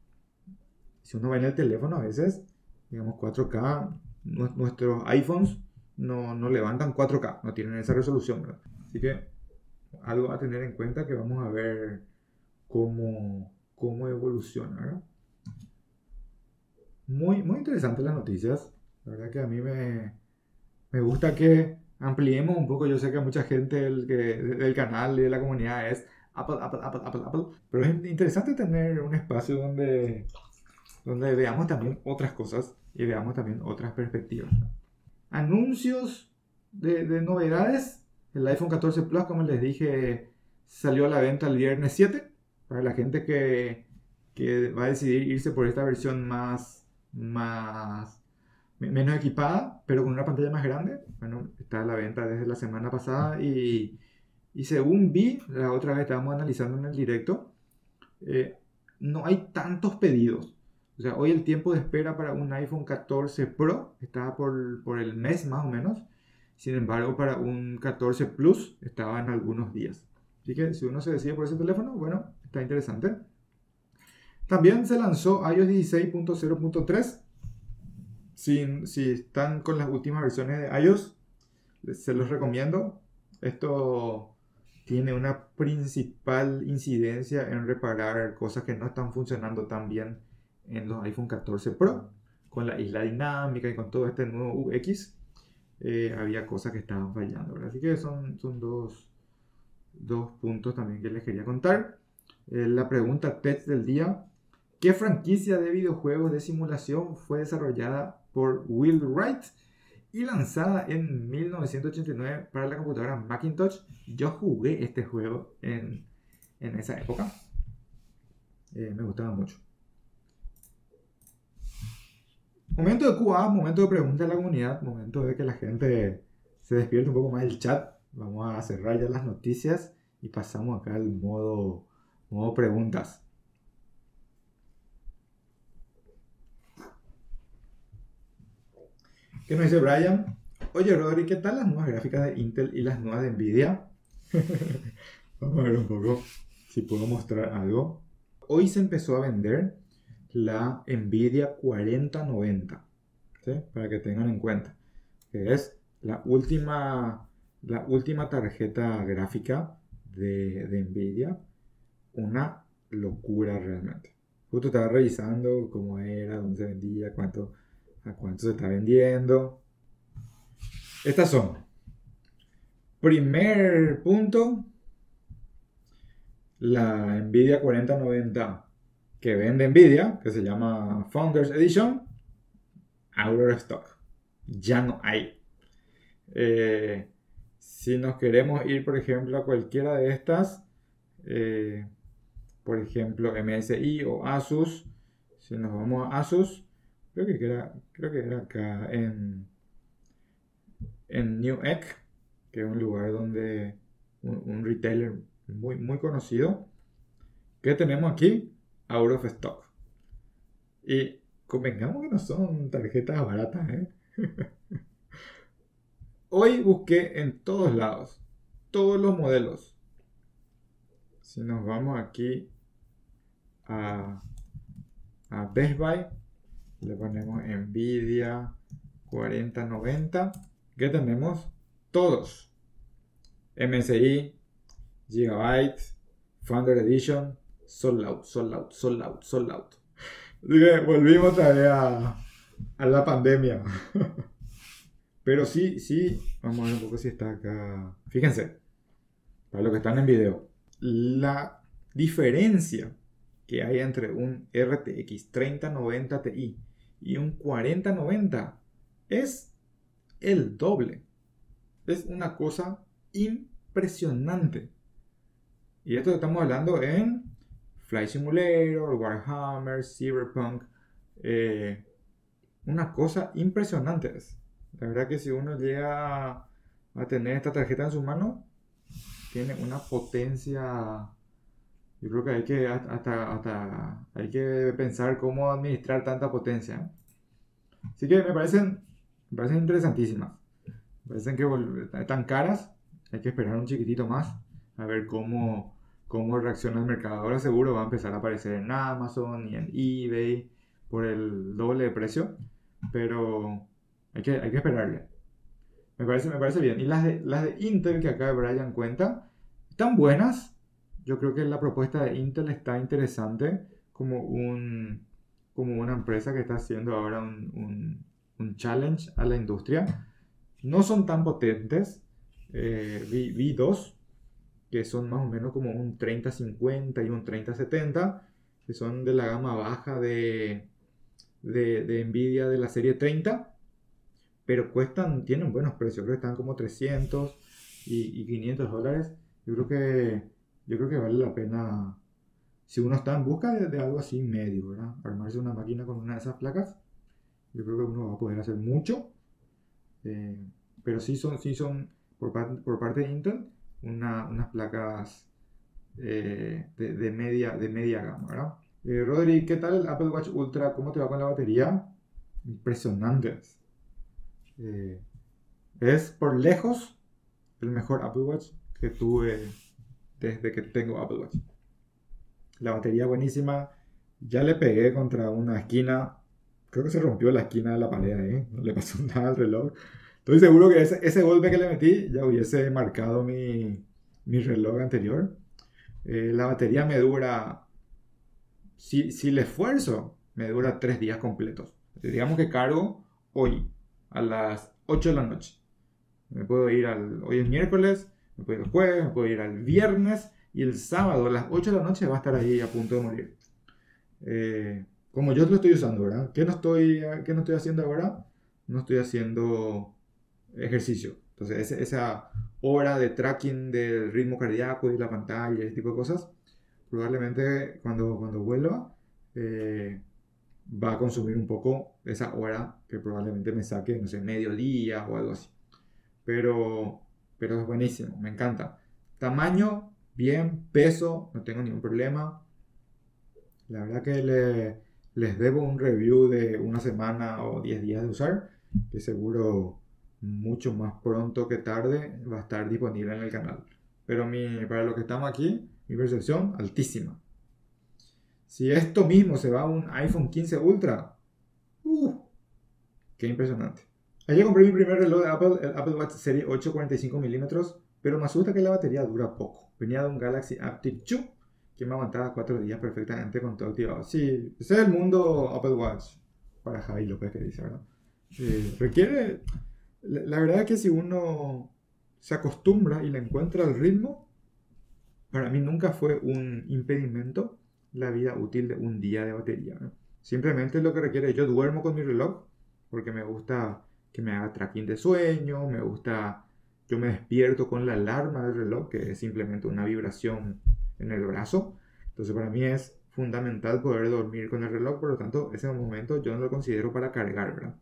S1: si uno ve en el teléfono a veces, digamos 4K, nuestros iPhones no, no levantan 4K, no tienen esa resolución. Así que algo a tener en cuenta que vamos a ver cómo, cómo evoluciona. Muy, muy interesantes las noticias. La verdad que a mí me, me gusta que ampliemos un poco. Yo sé que mucha gente del, que, del canal y de la comunidad es Apple, Apple, Apple, Apple, Apple. Pero es interesante tener un espacio donde, donde veamos también otras cosas y veamos también otras perspectivas. Anuncios de, de novedades. El iPhone 14 Plus, como les dije, salió a la venta el viernes 7. Para la gente que, que va a decidir irse por esta versión más, más menos equipada, pero con una pantalla más grande. Bueno, está a la venta desde la semana pasada y, y según vi, la otra vez estábamos analizando en el directo, eh, no hay tantos pedidos. O sea, hoy el tiempo de espera para un iPhone 14 Pro estaba por, por el mes más o menos. Sin embargo, para un 14 Plus estaba en algunos días. Así que si uno se decide por ese teléfono, bueno, está interesante. También se lanzó iOS 16.0.3 si, están con las últimas versiones de iOS, se los recomiendo. Esto tiene una principal incidencia en reparar cosas que no están funcionando tan bien en los iPhone 14 Pro. Con la isla dinámica y con todo este nuevo UX, eh, había cosas que estaban fallando. Así que son, son dos, dos puntos también que les quería contar. Eh, la pregunta test del día. ¿Qué franquicia de videojuegos de simulación fue desarrollada por Will Wright y lanzada en 1989 para la computadora Macintosh. Yo jugué este juego en, en esa época. Eh, me gustaba mucho. Momento de QA, momento de pregunta a la comunidad, momento de que la gente se despierte un poco más del chat. Vamos a cerrar ya las noticias y pasamos acá al modo, modo preguntas. ¿Qué nos dice Brian? Oye, Rodri, ¿qué tal las nuevas gráficas de Intel y las nuevas de Nvidia? Vamos a ver un poco si puedo mostrar algo. Hoy se empezó a vender la Nvidia 4090, ¿sí? para que tengan en cuenta, que es la última, la última tarjeta gráfica de, de Nvidia. Una locura realmente. Justo estaba revisando cómo era, dónde se vendía, cuánto a cuánto se está vendiendo. Estas son. Primer punto. la Nvidia 4090 que vende Nvidia, que se llama Founders Edition, of stock. Ya no hay. Eh, si nos queremos ir, por ejemplo, a cualquiera de estas, eh, por ejemplo, MSI o Asus, si nos vamos a Asus, creo que era, creo que era acá en, en New Egg, que es un lugar donde un, retailer muy, muy conocido, que tenemos aquí, out of stock. Y convengamos que no son tarjetas baratas, ¿eh? Hoy busqué en todos lados, todos los modelos. Si nos vamos aquí a, a Best Buy, le ponemos Nvidia 4090, ¿qué tenemos? Todos. MSI, Gigabyte, Founder Edition, sold out, sold out, sold out, sold out. volvimos a, a la pandemia. Pero sí, sí, vamos a ver un poco si está acá. Fíjense, para los que están en video, la diferencia que hay entre un RTX 3090 Ti y un 4090 es el doble. Es una cosa impresionante. Y esto estamos hablando en Flight Simulator, Warhammer, Cyberpunk. Eh, una cosa impresionante es. La verdad que si uno llega a tener esta tarjeta en su mano, tiene una potencia. Yo creo que hay que hasta, hay que pensar cómo administrar tanta potencia. Así que me parecen, parecen interesantísimas. Me parecen que están caras. Hay que esperar un chiquitito más a ver cómo, cómo reacciona el mercado. Ahora seguro va a empezar a aparecer en Amazon y en eBay por el doble de precio. Pero hay que, hay que esperarle. Me parece, me parece bien. Y las de, las de Intel que acá Brian cuenta, están buenas. Yo creo que la propuesta de Intel está interesante como, un, como una empresa que está haciendo ahora un, un, challenge a la industria. No son tan potentes. Eh, vi, dos que son más o menos como un 3050 y un 3070, que son de la gama baja de, de, de Nvidia de la serie 30 pero cuestan, tienen buenos precios, creo que están como 300 y, 500 dólares. Yo creo que yo creo que vale la pena si uno está en busca de, algo así medio, ¿verdad? Armarse una máquina con una de esas placas. Yo creo que uno va a poder hacer mucho. Eh, pero sí son, sí son por, por parte de Intel, unas placas eh, de, media, de media gama, ¿verdad? Eh, Rodri, ¿qué tal el Apple Watch Ultra? ¿Cómo te va con la batería? Impresionantes. Eh, es por lejos el mejor Apple Watch que tuve desde que tengo Apple Watch. La batería buenísima. Ya le pegué contra una esquina. Creo que se rompió la esquina de la pared ahí. No le pasó nada al reloj. Estoy seguro que ese, golpe que le metí ya hubiese marcado mi, reloj anterior. Eh, la batería me dura. Si, si le esfuerzo, me dura tres días completos. Digamos que cargo hoy a las 8 de la noche. Me puedo ir al. Hoy es miércoles, me puedo ir el jueves, me puedo ir al viernes y el sábado a las 8 de la noche va a estar ahí a punto de morir. Eh, como yo lo estoy usando, ¿verdad? ¿Qué no, estoy, ¿Qué no estoy haciendo ahora? No estoy haciendo ejercicio. Entonces, esa hora de tracking del ritmo cardíaco y la pantalla, ese tipo de cosas, probablemente cuando, cuando vuelva, eh, va a consumir un poco esa hora que probablemente me saque, no sé, medio día o algo así. Pero, pero es buenísimo, me encanta. Tamaño, bien, peso, no tengo ningún problema. La verdad que le, les debo un review de una semana o 10 días de usar, que seguro mucho más pronto que tarde va a estar disponible en el canal. Pero mi, para lo que estamos aquí, mi percepción altísima. Si esto mismo se va a un iPhone 15 Ultra, ¡uh! ¡Qué impresionante! Ayer compré mi primer reloj de Apple, el Apple Watch Serie 845 milímetros, pero me asusta que la batería dura poco. Venía de un Galaxy Aptic 2 que me aguantaba 4 días perfectamente con todo activado. Sí, ese es el mundo Apple Watch para Javi López que dice, ¿verdad? requiere, la verdad es que si uno se acostumbra y le encuentra el ritmo, para mí nunca fue un impedimento la vida útil de un día de batería. Simplemente lo que requiere, yo duermo con mi reloj porque me gusta que me haga tracking de sueño, me gusta, yo me despierto con la alarma del reloj, que es simplemente una vibración en el brazo. Entonces para mí es fundamental poder dormir con el reloj, por lo tanto ese momento yo no lo considero para cargar, ¿verdad?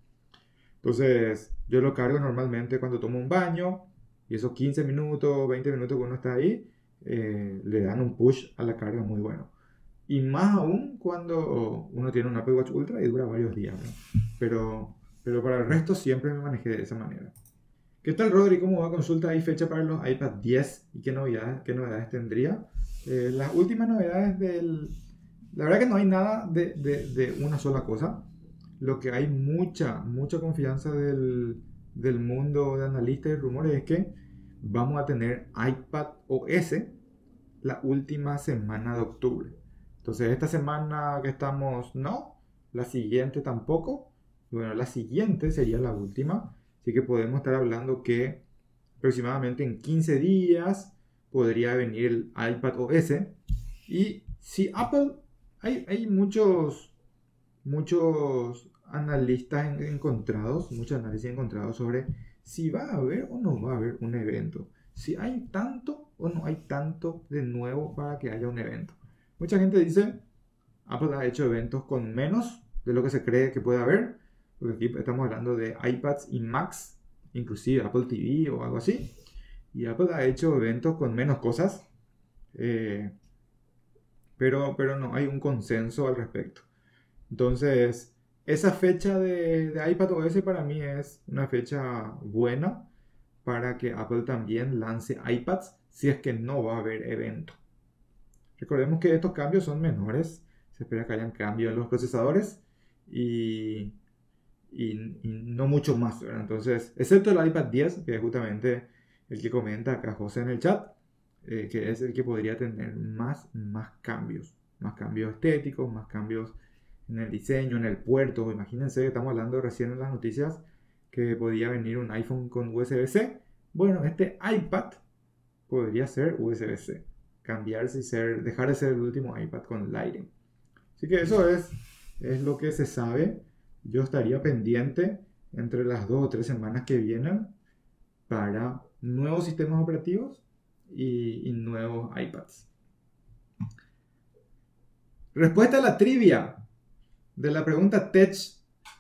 S1: Entonces yo lo cargo normalmente cuando tomo un baño y esos 15 minutos, 20 minutos que uno está ahí, eh, le dan un push a la carga muy bueno. Y más aún cuando uno tiene un Apple Watch Ultra y dura varios días. Pero, pero para el resto siempre me manejé de esa manera. ¿Qué tal, Rodri? ¿Cómo va consulta? ¿Hay fecha para los iPad 10? ¿Y qué novedades, qué novedades tendría? Eh, las últimas novedades del... La verdad que no hay nada de, de, de, una sola cosa. Lo que hay mucha, mucha confianza del, del mundo de analistas y rumores es que vamos a tener iPad OS la última semana de octubre. Entonces, esta semana que estamos, no. La siguiente tampoco. Bueno, la siguiente sería la última. Así que podemos estar hablando que aproximadamente en 15 días podría venir el iPad OS. Y si Apple, hay, hay muchos, muchos analistas encontrados, muchos análisis encontrados sobre si va a haber o no va a haber un evento. Si hay tanto o no hay tanto de nuevo para que haya un evento. Mucha gente dice, Apple ha hecho eventos con menos de lo que se cree que puede haber, porque aquí estamos hablando de iPads y Macs, inclusive Apple TV o algo así, y Apple ha hecho eventos con menos cosas, eh, pero, pero no hay un consenso al respecto. Entonces, esa fecha de, de iPad OS para mí es una fecha buena para que Apple también lance iPads si es que no va a haber evento. Recordemos que estos cambios son menores. Se espera que hayan cambios en los procesadores y, y, no mucho más. Entonces, excepto el iPad 10, que es justamente el que comenta acá José en el chat, eh, que es el que podría tener más, más cambios. Más cambios estéticos, más cambios en el diseño, en el puerto. Imagínense que estamos hablando recién en las noticias que podía venir un iPhone con USB-C. Bueno, este iPad podría ser USB-C cambiarse y ser, dejar de ser el último iPad con Lighting. Así que eso es, es lo que se sabe. Yo estaría pendiente entre las dos o tres semanas que vienen para nuevos sistemas operativos y, nuevos iPads. Respuesta a la trivia de la pregunta Tech.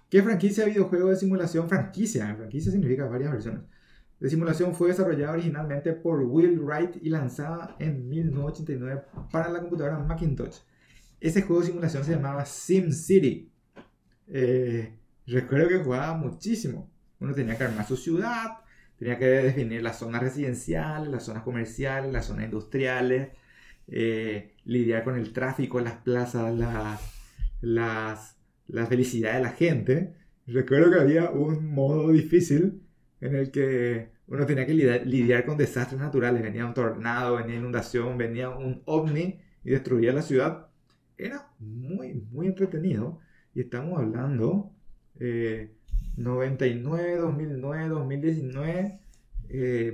S1: ¿Qué franquicia de videojuego de simulación? Franquicia, franquicia significa varias versiones de simulación fue desarrollada originalmente por Will Wright y lanzada en 1989 para la computadora Macintosh. Ese juego de simulación se llamaba SimCity. Eh, recuerdo que jugaba muchísimo. Uno tenía que armar su ciudad, tenía que definir las zonas residenciales, las zonas comerciales, las zonas industriales, eh, lidiar con el tráfico, las plazas, la, las, la felicidad de la gente. Recuerdo que había un modo difícil en el que uno tenía que lidiar, con desastres naturales. Venía un tornado, venía inundación, venía un ovni y destruía la ciudad. Era muy, muy entretenido. Y estamos hablando eh, 99, 2009, 2019,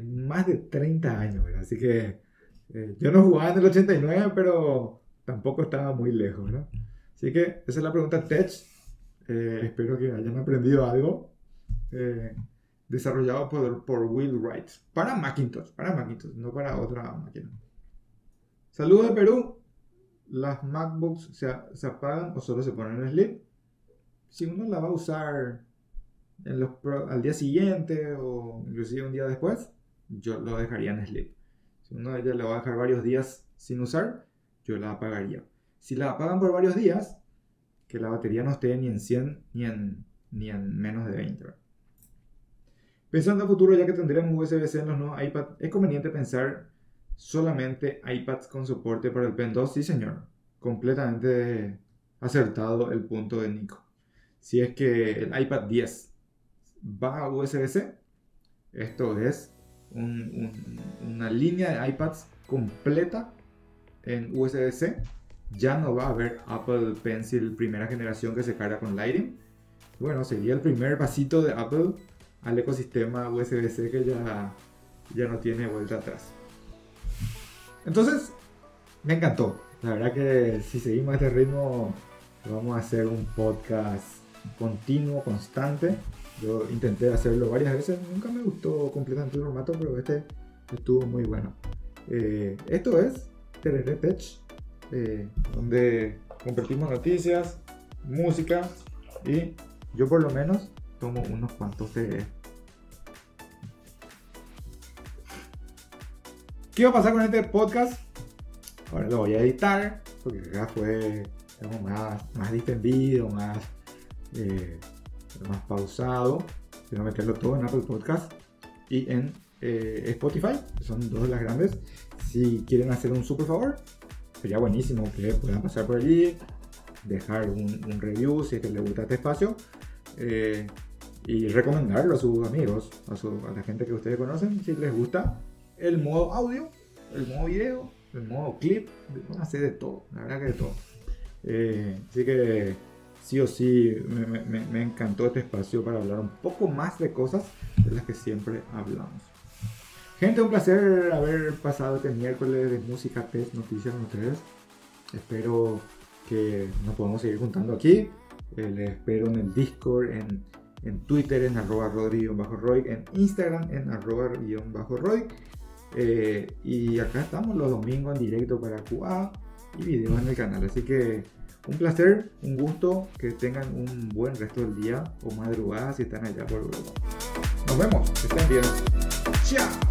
S1: más de 30 años. Así que eh, yo no jugaba en el 89, pero tampoco estaba muy lejos. Así que esa es la pregunta Tech. Eh, espero que hayan aprendido algo. Eh, desarrollado por, por Will Wright. Para Macintosh, para Macintosh, no para otra máquina. Saludos de Perú. Las MacBooks se, apagan o solo se ponen en sleep. Si uno la va a usar al día siguiente o inclusive un día después, yo lo dejaría en sleep. Si uno de ellas la va a dejar varios días sin usar, yo la apagaría. Si la apagan por varios días, que la batería no esté ni en 100 ni en, ni en menos de 20. Pensando a futuro, ya que tendremos USB-C en los nuevos iPads, ¿es conveniente pensar solamente iPads con soporte para el Pen 2? Sí, señor. Completamente acertado el punto de Nico. Si es que el iPad 10 va a USB-C, esto es una línea de iPads completa en USB-C. Ya no va a haber Apple Pencil primera generación que se carga con Lighting. Bueno, sería el primer pasito de Apple al ecosistema USB-C que ya, ya no tiene vuelta atrás. Entonces, me encantó. La verdad que si seguimos este ritmo, vamos a hacer un podcast continuo, constante. Yo intenté hacerlo varias veces, nunca me gustó completamente el formato, pero este estuvo muy bueno. Eh, esto es Tereré eh, donde compartimos noticias, música y yo por lo menos tomo unos cuantos de... ¿Qué va a pasar con este podcast? Ahora lo voy a editar, porque acá fue más, más distendido, más, eh, más pausado. Quiero meterlo todo en Apple Podcast y en eh, Spotify, son dos de las grandes. Si quieren hacer un super favor, sería buenísimo que puedan pasar por allí, dejar un, review si es que les gusta este espacio eh, y recomendarlo a sus amigos, a, a, la gente que ustedes conocen, si les gusta el modo audio, el modo video, el modo clip, vamos a hacer de todo, la verdad que de todo. Eh, así que sí o sí me, me, encantó este espacio para hablar un poco más de cosas de las que siempre hablamos. Gente, un placer haber pasado este miércoles de música, test, noticias con ustedes. Espero que nos podamos seguir juntando aquí. Eh, les espero en el Discord, en, en Twitter en arroba rodri-roy, en Instagram en arroba-roy. Eh, y acá estamos los domingos en directo para QA y videos en el canal. Así que un placer, un gusto, que tengan un buen resto del día o madrugada si están allá por Europa. Nos vemos, estén bien. Chao.